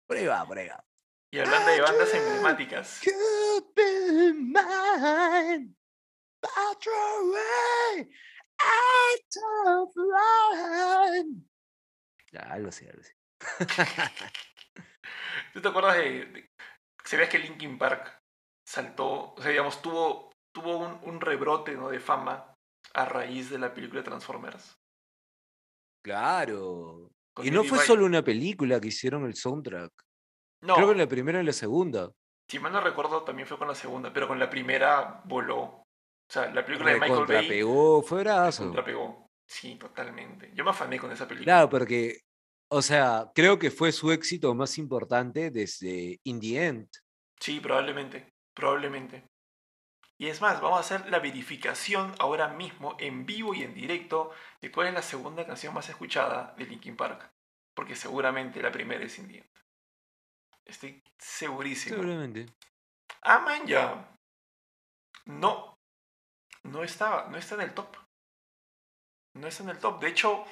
Por ahí va, por ahí va. Y hablando de bandas emblemáticas. Could be mine, but away out of line. Ya, algo así, algo así. ¿Tú te acuerdas de, de- ¿Sabías que Linkin Park saltó, o sea, digamos, tuvo, tuvo un, un rebrote ¿no? de fama a raíz de la película Transformers? Claro. Con Y no fue solo una película que hicieron el soundtrack. No, Creo que en la primera y la segunda. si mal no recuerdo, también fue con la segunda, pero con la primera voló. O sea, la película de Michael Bay Contrapegó, fue brazo. contrapegó. Sí, totalmente. Yo me afané con esa película. Claro, porque O sea, creo que fue su éxito más importante desde In the End. Sí, probablemente, probablemente. Y es más, vamos a hacer la verificación ahora mismo, en vivo y en directo, de cuál es la segunda canción más escuchada de Linkin Park. Porque seguramente la primera es In the End. Estoy segurísimo. Seguramente. Ah, man, ya. No. No estaba, no está en el top. No está en el top. De hecho,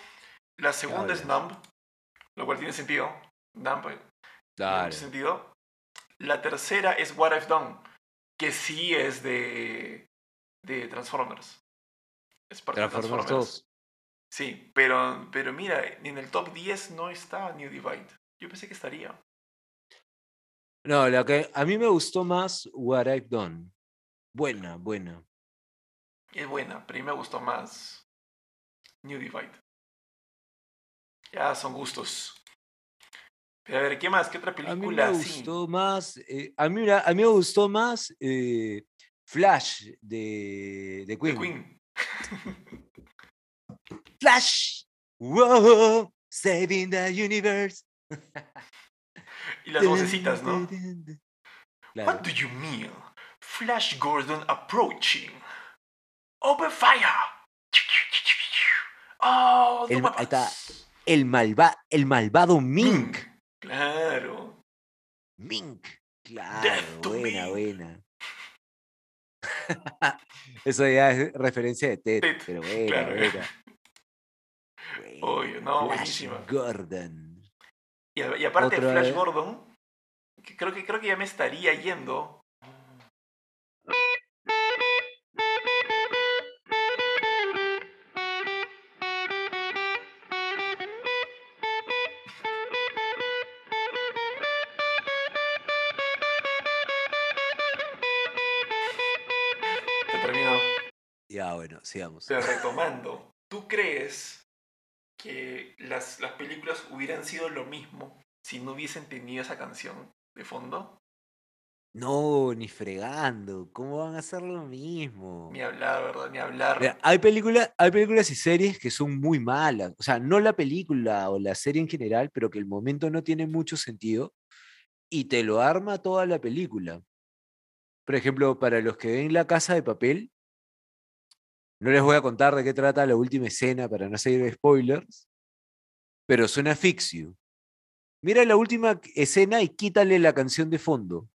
la segunda es? Numb, lo cual tiene sentido. Eh, tiene Dale. mucho sentido. La tercera es What I've Done, que sí es de, de Transformers. Es parte de Transformers Transformers. 2. Sí, pero, pero mira, en el top 10 no está New Divide. Yo pensé que estaría. No, la que a mí me gustó más What I've Done. Buena, buena. Es buena, pero a mí me gustó más New Divide. Ya son gustos. Pero a ver, ¿qué más? ¿Qué otra A mí película? me Sí. gustó más. eh, a, mí, a mí me gustó más eh, Flash de, de The Queen. Queen. Flash. Wow, saving the universe. Y las vocecitas, ¿no? Claro. What do you mean? Flash Gordon approaching. Open fire. Oh, El no ma- ahí está. El, malva, el malvado Mink. Claro. Mink. Claro, buena, Mink. buena. Eso ya es referencia de Ted, Ted, pero buena, claro. buena. Obvio, no, Flash buenísima. Gordon. Y, aparte de Flash vez. Gordon, que creo que creo que ya me estaría yendo. Sigamos. Pero retomando, ¿tú crees que las, las películas hubieran sido lo mismo si no hubiesen tenido esa canción de fondo? No, ni fregando. ¿Cómo van a hacer lo mismo? Ni hablar, ¿verdad? Ni hablar. Mira, hay, películas, hay películas y series que son muy malas. O sea, no la película o la serie en general, pero que el momento no tiene mucho sentido y te lo arma toda la película. Por ejemplo, para los que ven La Casa de Papel, no les voy a contar de qué trata la última escena para no seguir spoilers, pero suena fictio. Mira la última escena y quítale la canción de fondo.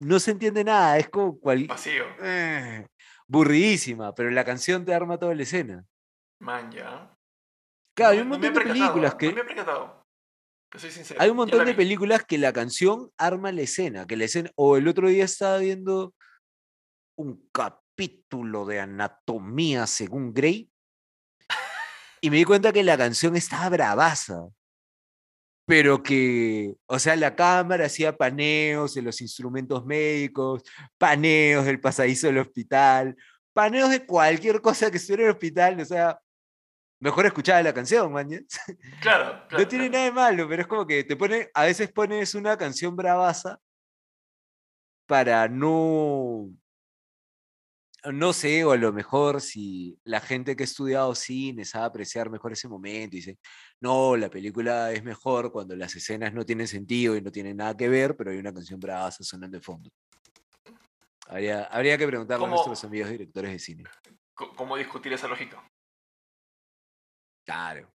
No se entiende nada, es como cual... Vacío. Eh, burridísima, pero la canción te arma toda la escena. Man, ya. Claro, No hay un no montón de películas ¿ah? que... No me he percatado. Soy sincero. Hay un montón de vi. películas que la canción arma la escena, que la escena, o el otro día estaba viendo un capítulo de anatomía según Grey y me di cuenta que la canción estaba bravaza, pero que, o sea, la cámara hacía paneos de los instrumentos médicos, paneos del pasadizo del hospital, paneos de cualquier cosa que estuviera en el hospital, o sea, mejor escuchaba la canción, man. Claro, claro. No tiene claro. nada de malo, pero es como que te pone, a veces pones una canción bravaza para no, no sé, o a lo mejor si la gente que ha estudiado cine sabe apreciar mejor ese momento y dice, no, la película es mejor cuando las escenas no tienen sentido y no tienen nada que ver, pero hay una canción bravaza sonando de fondo. Habría, habría que preguntarle a ¿Cómo- nuestros amigos directores de cine. ¿Cómo discutir esa lógica? Claro.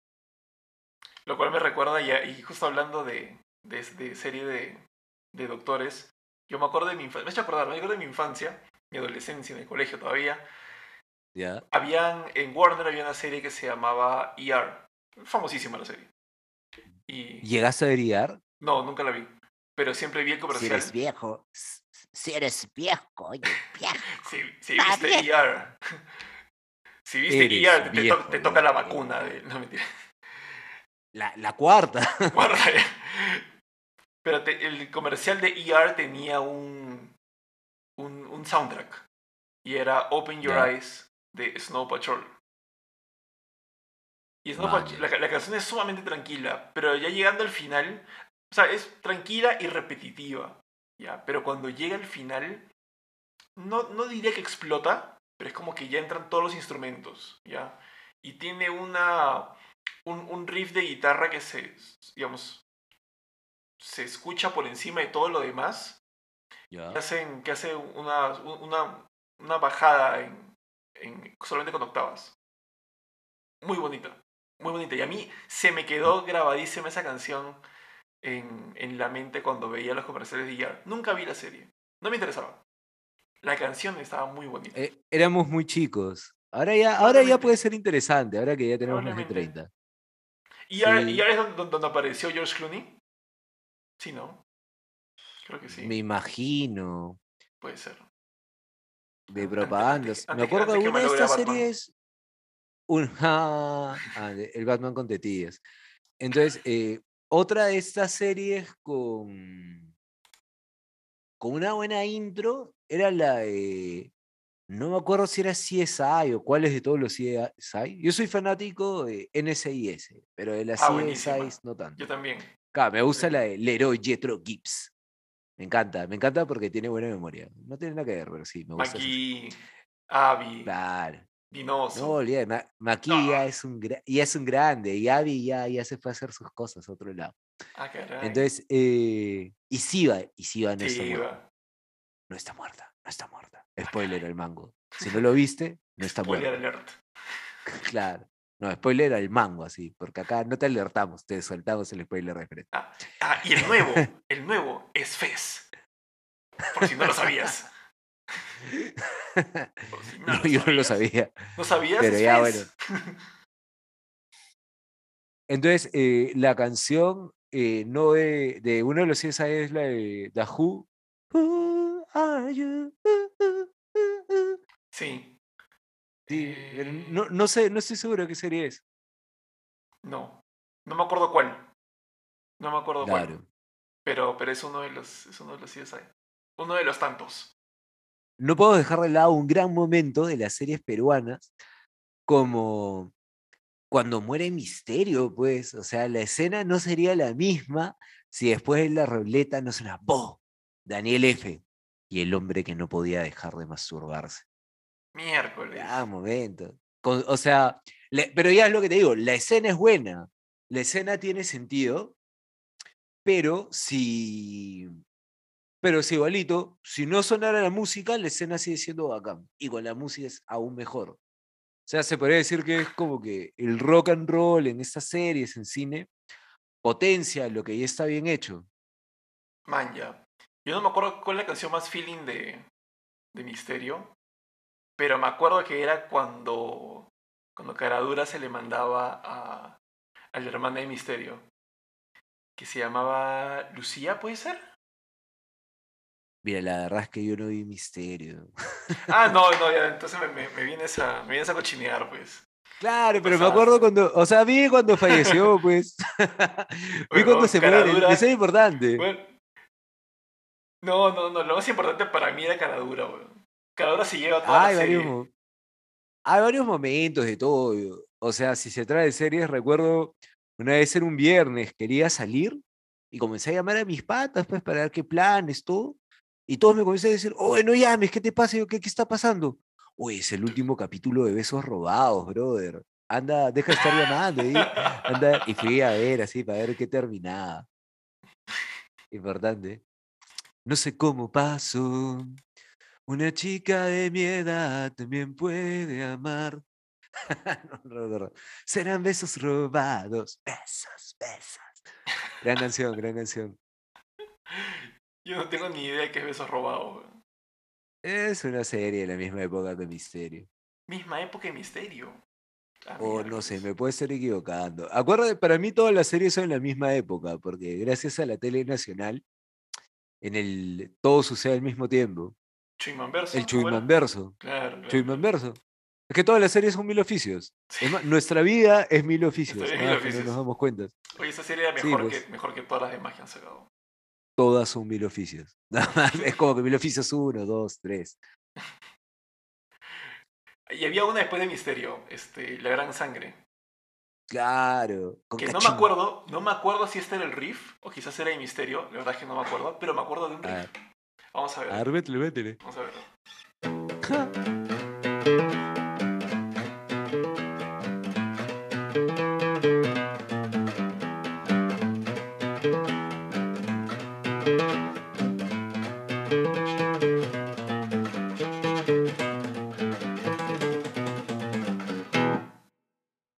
Lo cual me recuerda, ya, y justo hablando de, de, de serie de, de doctores, yo me acuerdo de mi infancia, me he hecho acordar, me acuerdo de mi infancia, mi adolescencia, en el colegio todavía, ¿Ya? habían, en Warner había una serie que se llamaba ER, famosísima la serie. Y ¿Llegaste a averiguar? no, nunca la vi, pero siempre vi el Si comercial. eres viejo, si eres viejo, oye, viejo. Si, si viste bien. ER, si viste ER, te, to- viejo, te toca la vacuna de, no mentira. La, la cuarta. Guarda. Pero te- el comercial de ER tenía un, un, un soundtrack. Y era Open Your. Eyes de Snow Patrol. Y Snow. Patrol- la, la canción es sumamente tranquila, pero ya llegando al final, o sea, es tranquila y repetitiva. ¿ya? Pero cuando llega al final, no, no diría que explota, pero es como que ya entran todos los instrumentos. ¿ya? Y tiene una, un, un riff de guitarra que se, digamos, se escucha por encima de todo lo demás. Que hacen, que hace una, una, una bajada en, en, solamente con octavas. Muy bonita, muy bonita. Y a mí se me quedó grabadísima esa canción en, en la mente cuando veía los comerciales de ER. Nunca vi la serie, no me interesaba. La canción estaba muy bonita. Eh, éramos muy chicos. Ahora ya, ahora ya puede ser interesante, ahora que ya tenemos más de Probablemente. 30. ¿Y ahora, sí. y ahora es donde, donde apareció George Clooney? Sí, ¿no? Creo que sí, Me imagino. puede ser. De propagandas. antes- Me acuerdo de una de estas Batman. series. Un, ah, ah, el Batman con tetillas. Entonces, eh, otra de estas series con, con una buena intro era la de. No me acuerdo si era CSI o cuáles de todos los CSI. Yo soy fanático de NCIS, pero de las Ah. CSI no tanto. Yo también. Claro, me gusta Sí. la de Leroy Jetro Gibbs. Me encanta, me encanta porque tiene buena memoria. No tiene nada que ver, pero sí, me gusta. Maki, Abby, Claro. Dinoso. No, olvídate, Ma- Maki ya es un, ya es un grande y Abby ya, ya se fue a hacer sus cosas a otro lado. Ah, caray. Entonces, eh, y Siva, y Siva no está Sí, muerta. va. No está muerta, no está muerta. Spoiler al mango. Si no lo viste, no está Spoiler muerta. alert. Claro. No, spoiler al mango, así, porque acá no te alertamos, te soltamos el spoiler de frente. Ah, y el nuevo, el nuevo es Fez. Por si no lo sabías. Si no No, lo yo no lo sabía. ¿No sabías? Pero ya, Fez. Entonces, eh, la canción eh, no de, de uno de los CSI es la de The Who. Are you? Sí. Sí, pero no, no sé, no estoy seguro qué serie es. No. No me acuerdo cuál. No me acuerdo cuál. Claro. Pero, pero es uno de los, es uno de los CSI. Uno de los tantos. No puedo dejar de lado un gran momento de las series peruanas, como cuando muere Misterio, pues. O sea, la escena no sería la misma si después de la ruleta no suena ¡Bo! Daniel F. Y el hombre que no podía dejar de masturbarse. Miércoles. Ah, momento. Con- o sea, le- pero ya es lo que te digo, la escena es buena, la escena tiene sentido, pero si, pero si igualito, si no sonara la música, la escena sigue siendo bacán, y con la música es aún mejor. O sea, se podría decir que es como que el rock and roll en estas series, en cine, potencia lo que ya está bien hecho. Man, ya. Yo no me acuerdo cuál es la canción más feeling de, de Misterio. Pero me acuerdo que era cuando. Cuando Caradura se le mandaba a, a la hermana de Misterio. Que se llamaba Lucía, ¿puede ser? Mira, la verdad es que yo no vi misterio. Ah, no, no, ya, entonces me, me, me vienes a, me vienes a cochinear, pues. Claro, pero me acuerdo cuando, o sea, vi cuando falleció, pues. vi cuando se dura. Eso es importante. Bueno, no, no, no, lo más importante para mí era Caradura, weón. Caradura se lleva toda hay, la serie. varios, hay varios momentos de todo. O sea, si se trata de series, recuerdo una vez era un viernes, quería salir y comencé a llamar a mis patas, pues, para ver qué planes, todo. Y todos me comenzaron a decir, oye, no llames, ¿qué te pasa? Yo, ¿qué, qué está pasando? Oye, es el último capítulo de Besos Robados, brother. Anda, deja de estar llamando. ¿eh? Anda, y fui a ver así para ver qué terminaba. Importante. No sé cómo pasó. Una chica de mi edad también puede amar. no, no, no, no. Serán besos robados. Besos, besos. Gran canción, gran canción. Yo no tengo ni idea de qué es Besos Robados. Es una serie de la misma época que Misterio. Misma época de Misterio. Ah, O no sé, miércoles. me puedo estar equivocando. Acuérdate, para mí todas las series son en la misma época, porque gracias a la tele nacional, en el todo sucede al mismo tiempo. Chuyman Verso. El. Chuymanverso. Claro, claro. Chuymanverso. Es que todas las series son mil oficios. Sí. Nuestra vida es mil oficios. es nada mil no oficios. nos damos cuenta. Oye, esa serie era Sí, mejor, pues. que, mejor que todas las demás que han sacado. Todas son mil oficios. Es como que mil oficios uno, dos, tres. Y había una después de Misterio, este, La Gran Sangre. Claro. con Que no me acuerdo, no me acuerdo si este era el riff, o quizás era de Misterio, la verdad es que no me acuerdo, pero me acuerdo de un riff. Vamos a ver. A ver, vétele, vétele. Vamos a ver.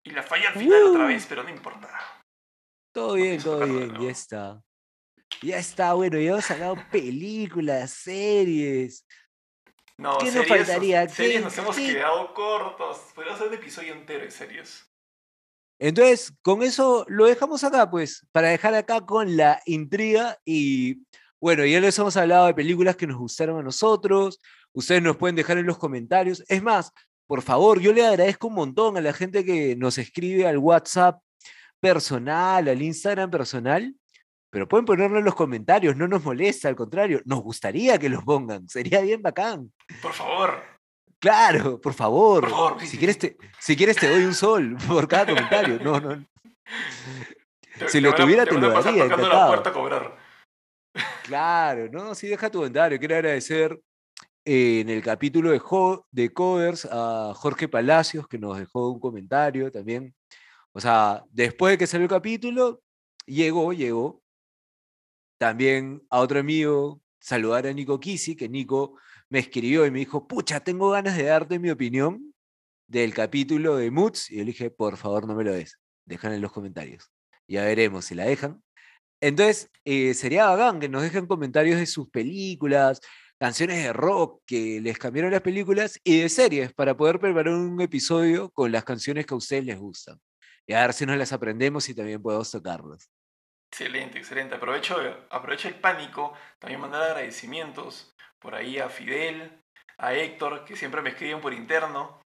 Y la falla al final otra vez, pero no importa. Todo bien, todo bien, ya está. Ya está, bueno, ya hemos sacado películas, series. No, ¿Qué nos series, nos- faltaría? series ¿Qué- nos hemos qué? quedado cortos. Podríamos hacer un episodio entero de series. Entonces, con eso lo dejamos acá, pues, para dejar acá con la intriga y, bueno, ya les hemos hablado de películas que nos gustaron a nosotros, ustedes nos pueden dejar en los comentarios. Es más, por favor, yo le agradezco un montón a la gente que nos escribe al WhatsApp personal, al Instagram personal, pero pueden ponerlo en los comentarios, no nos molesta, al contrario, nos gustaría que los pongan, sería bien bacán. Por favor. Claro, por favor. Por favor, si, sí, quieres te, si quieres te doy un sol por cada comentario. No, no. Te- Si te lo van tuviera, te van lo daría, tocando la encantado. puerta a cobrar. Claro, no, sí, deja tu comentario. Quiero agradecer eh, en el capítulo de, de covers a Jorge Palacios, que nos dejó un comentario también. O sea, después de que salió el capítulo, llegó, llegó. También a otro amigo, saludar a Nico Kisi, que Nico me escribió y me dijo, pucha, tengo ganas de darte mi opinión del capítulo de Moods. Y yo le dije, por favor, no me lo des. Dejan en los comentarios. Ya veremos si la dejan. Entonces, eh, sería bacán que nos dejen comentarios de sus películas, canciones de rock que les cambiaron las películas y de series para poder preparar un episodio con las canciones que a ustedes les gustan. Y a ver si nos las aprendemos y también podemos tocarlas. Excelente, excelente. Aprovecho, aprovecho el pánico. También mandar agradecimientos por ahí a Fidel, a Héctor, que siempre me escriben por interno.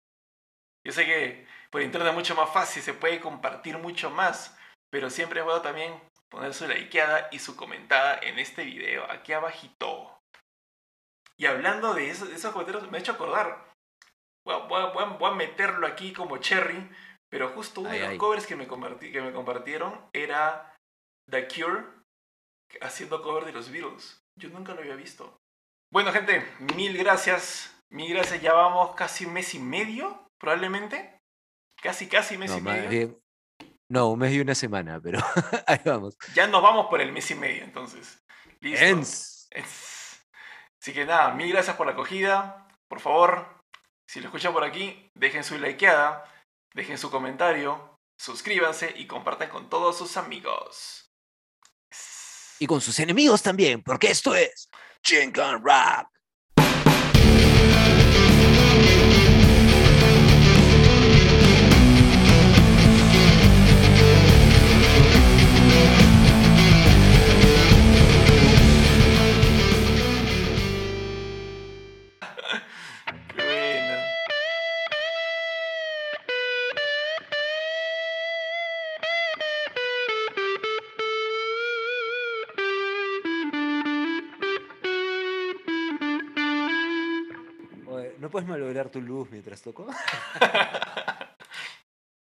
Yo sé que por interno es mucho más fácil, se puede compartir mucho más, pero siempre es bueno también poner su likeada y su comentada en este video, aquí abajito. Y hablando de, eso- de esos comentarios, me he hecho acordar. Voy a, voy a- voy a- voy a meterlo aquí como cherry, pero justo uno Ay, de los ay. covers que me, que me compartieron era The Cure haciendo cover de los Beatles. Yo nunca lo había visto. Bueno, gente, mil gracias. Mil gracias. Ya vamos casi un mes y medio, probablemente. Casi, casi mes No, y medio. bien- no, un mes y una semana, pero ahí vamos. Ya nos vamos por el mes y medio, entonces. Listo. Ens. Así que nada, mil gracias por la acogida. Por favor, si lo escuchan por aquí, dejen su likeada, dejen su comentario, suscríbanse y compartan con todos sus amigos. Y con sus enemigos también, porque esto es Chingon Rock. Oye, ¿No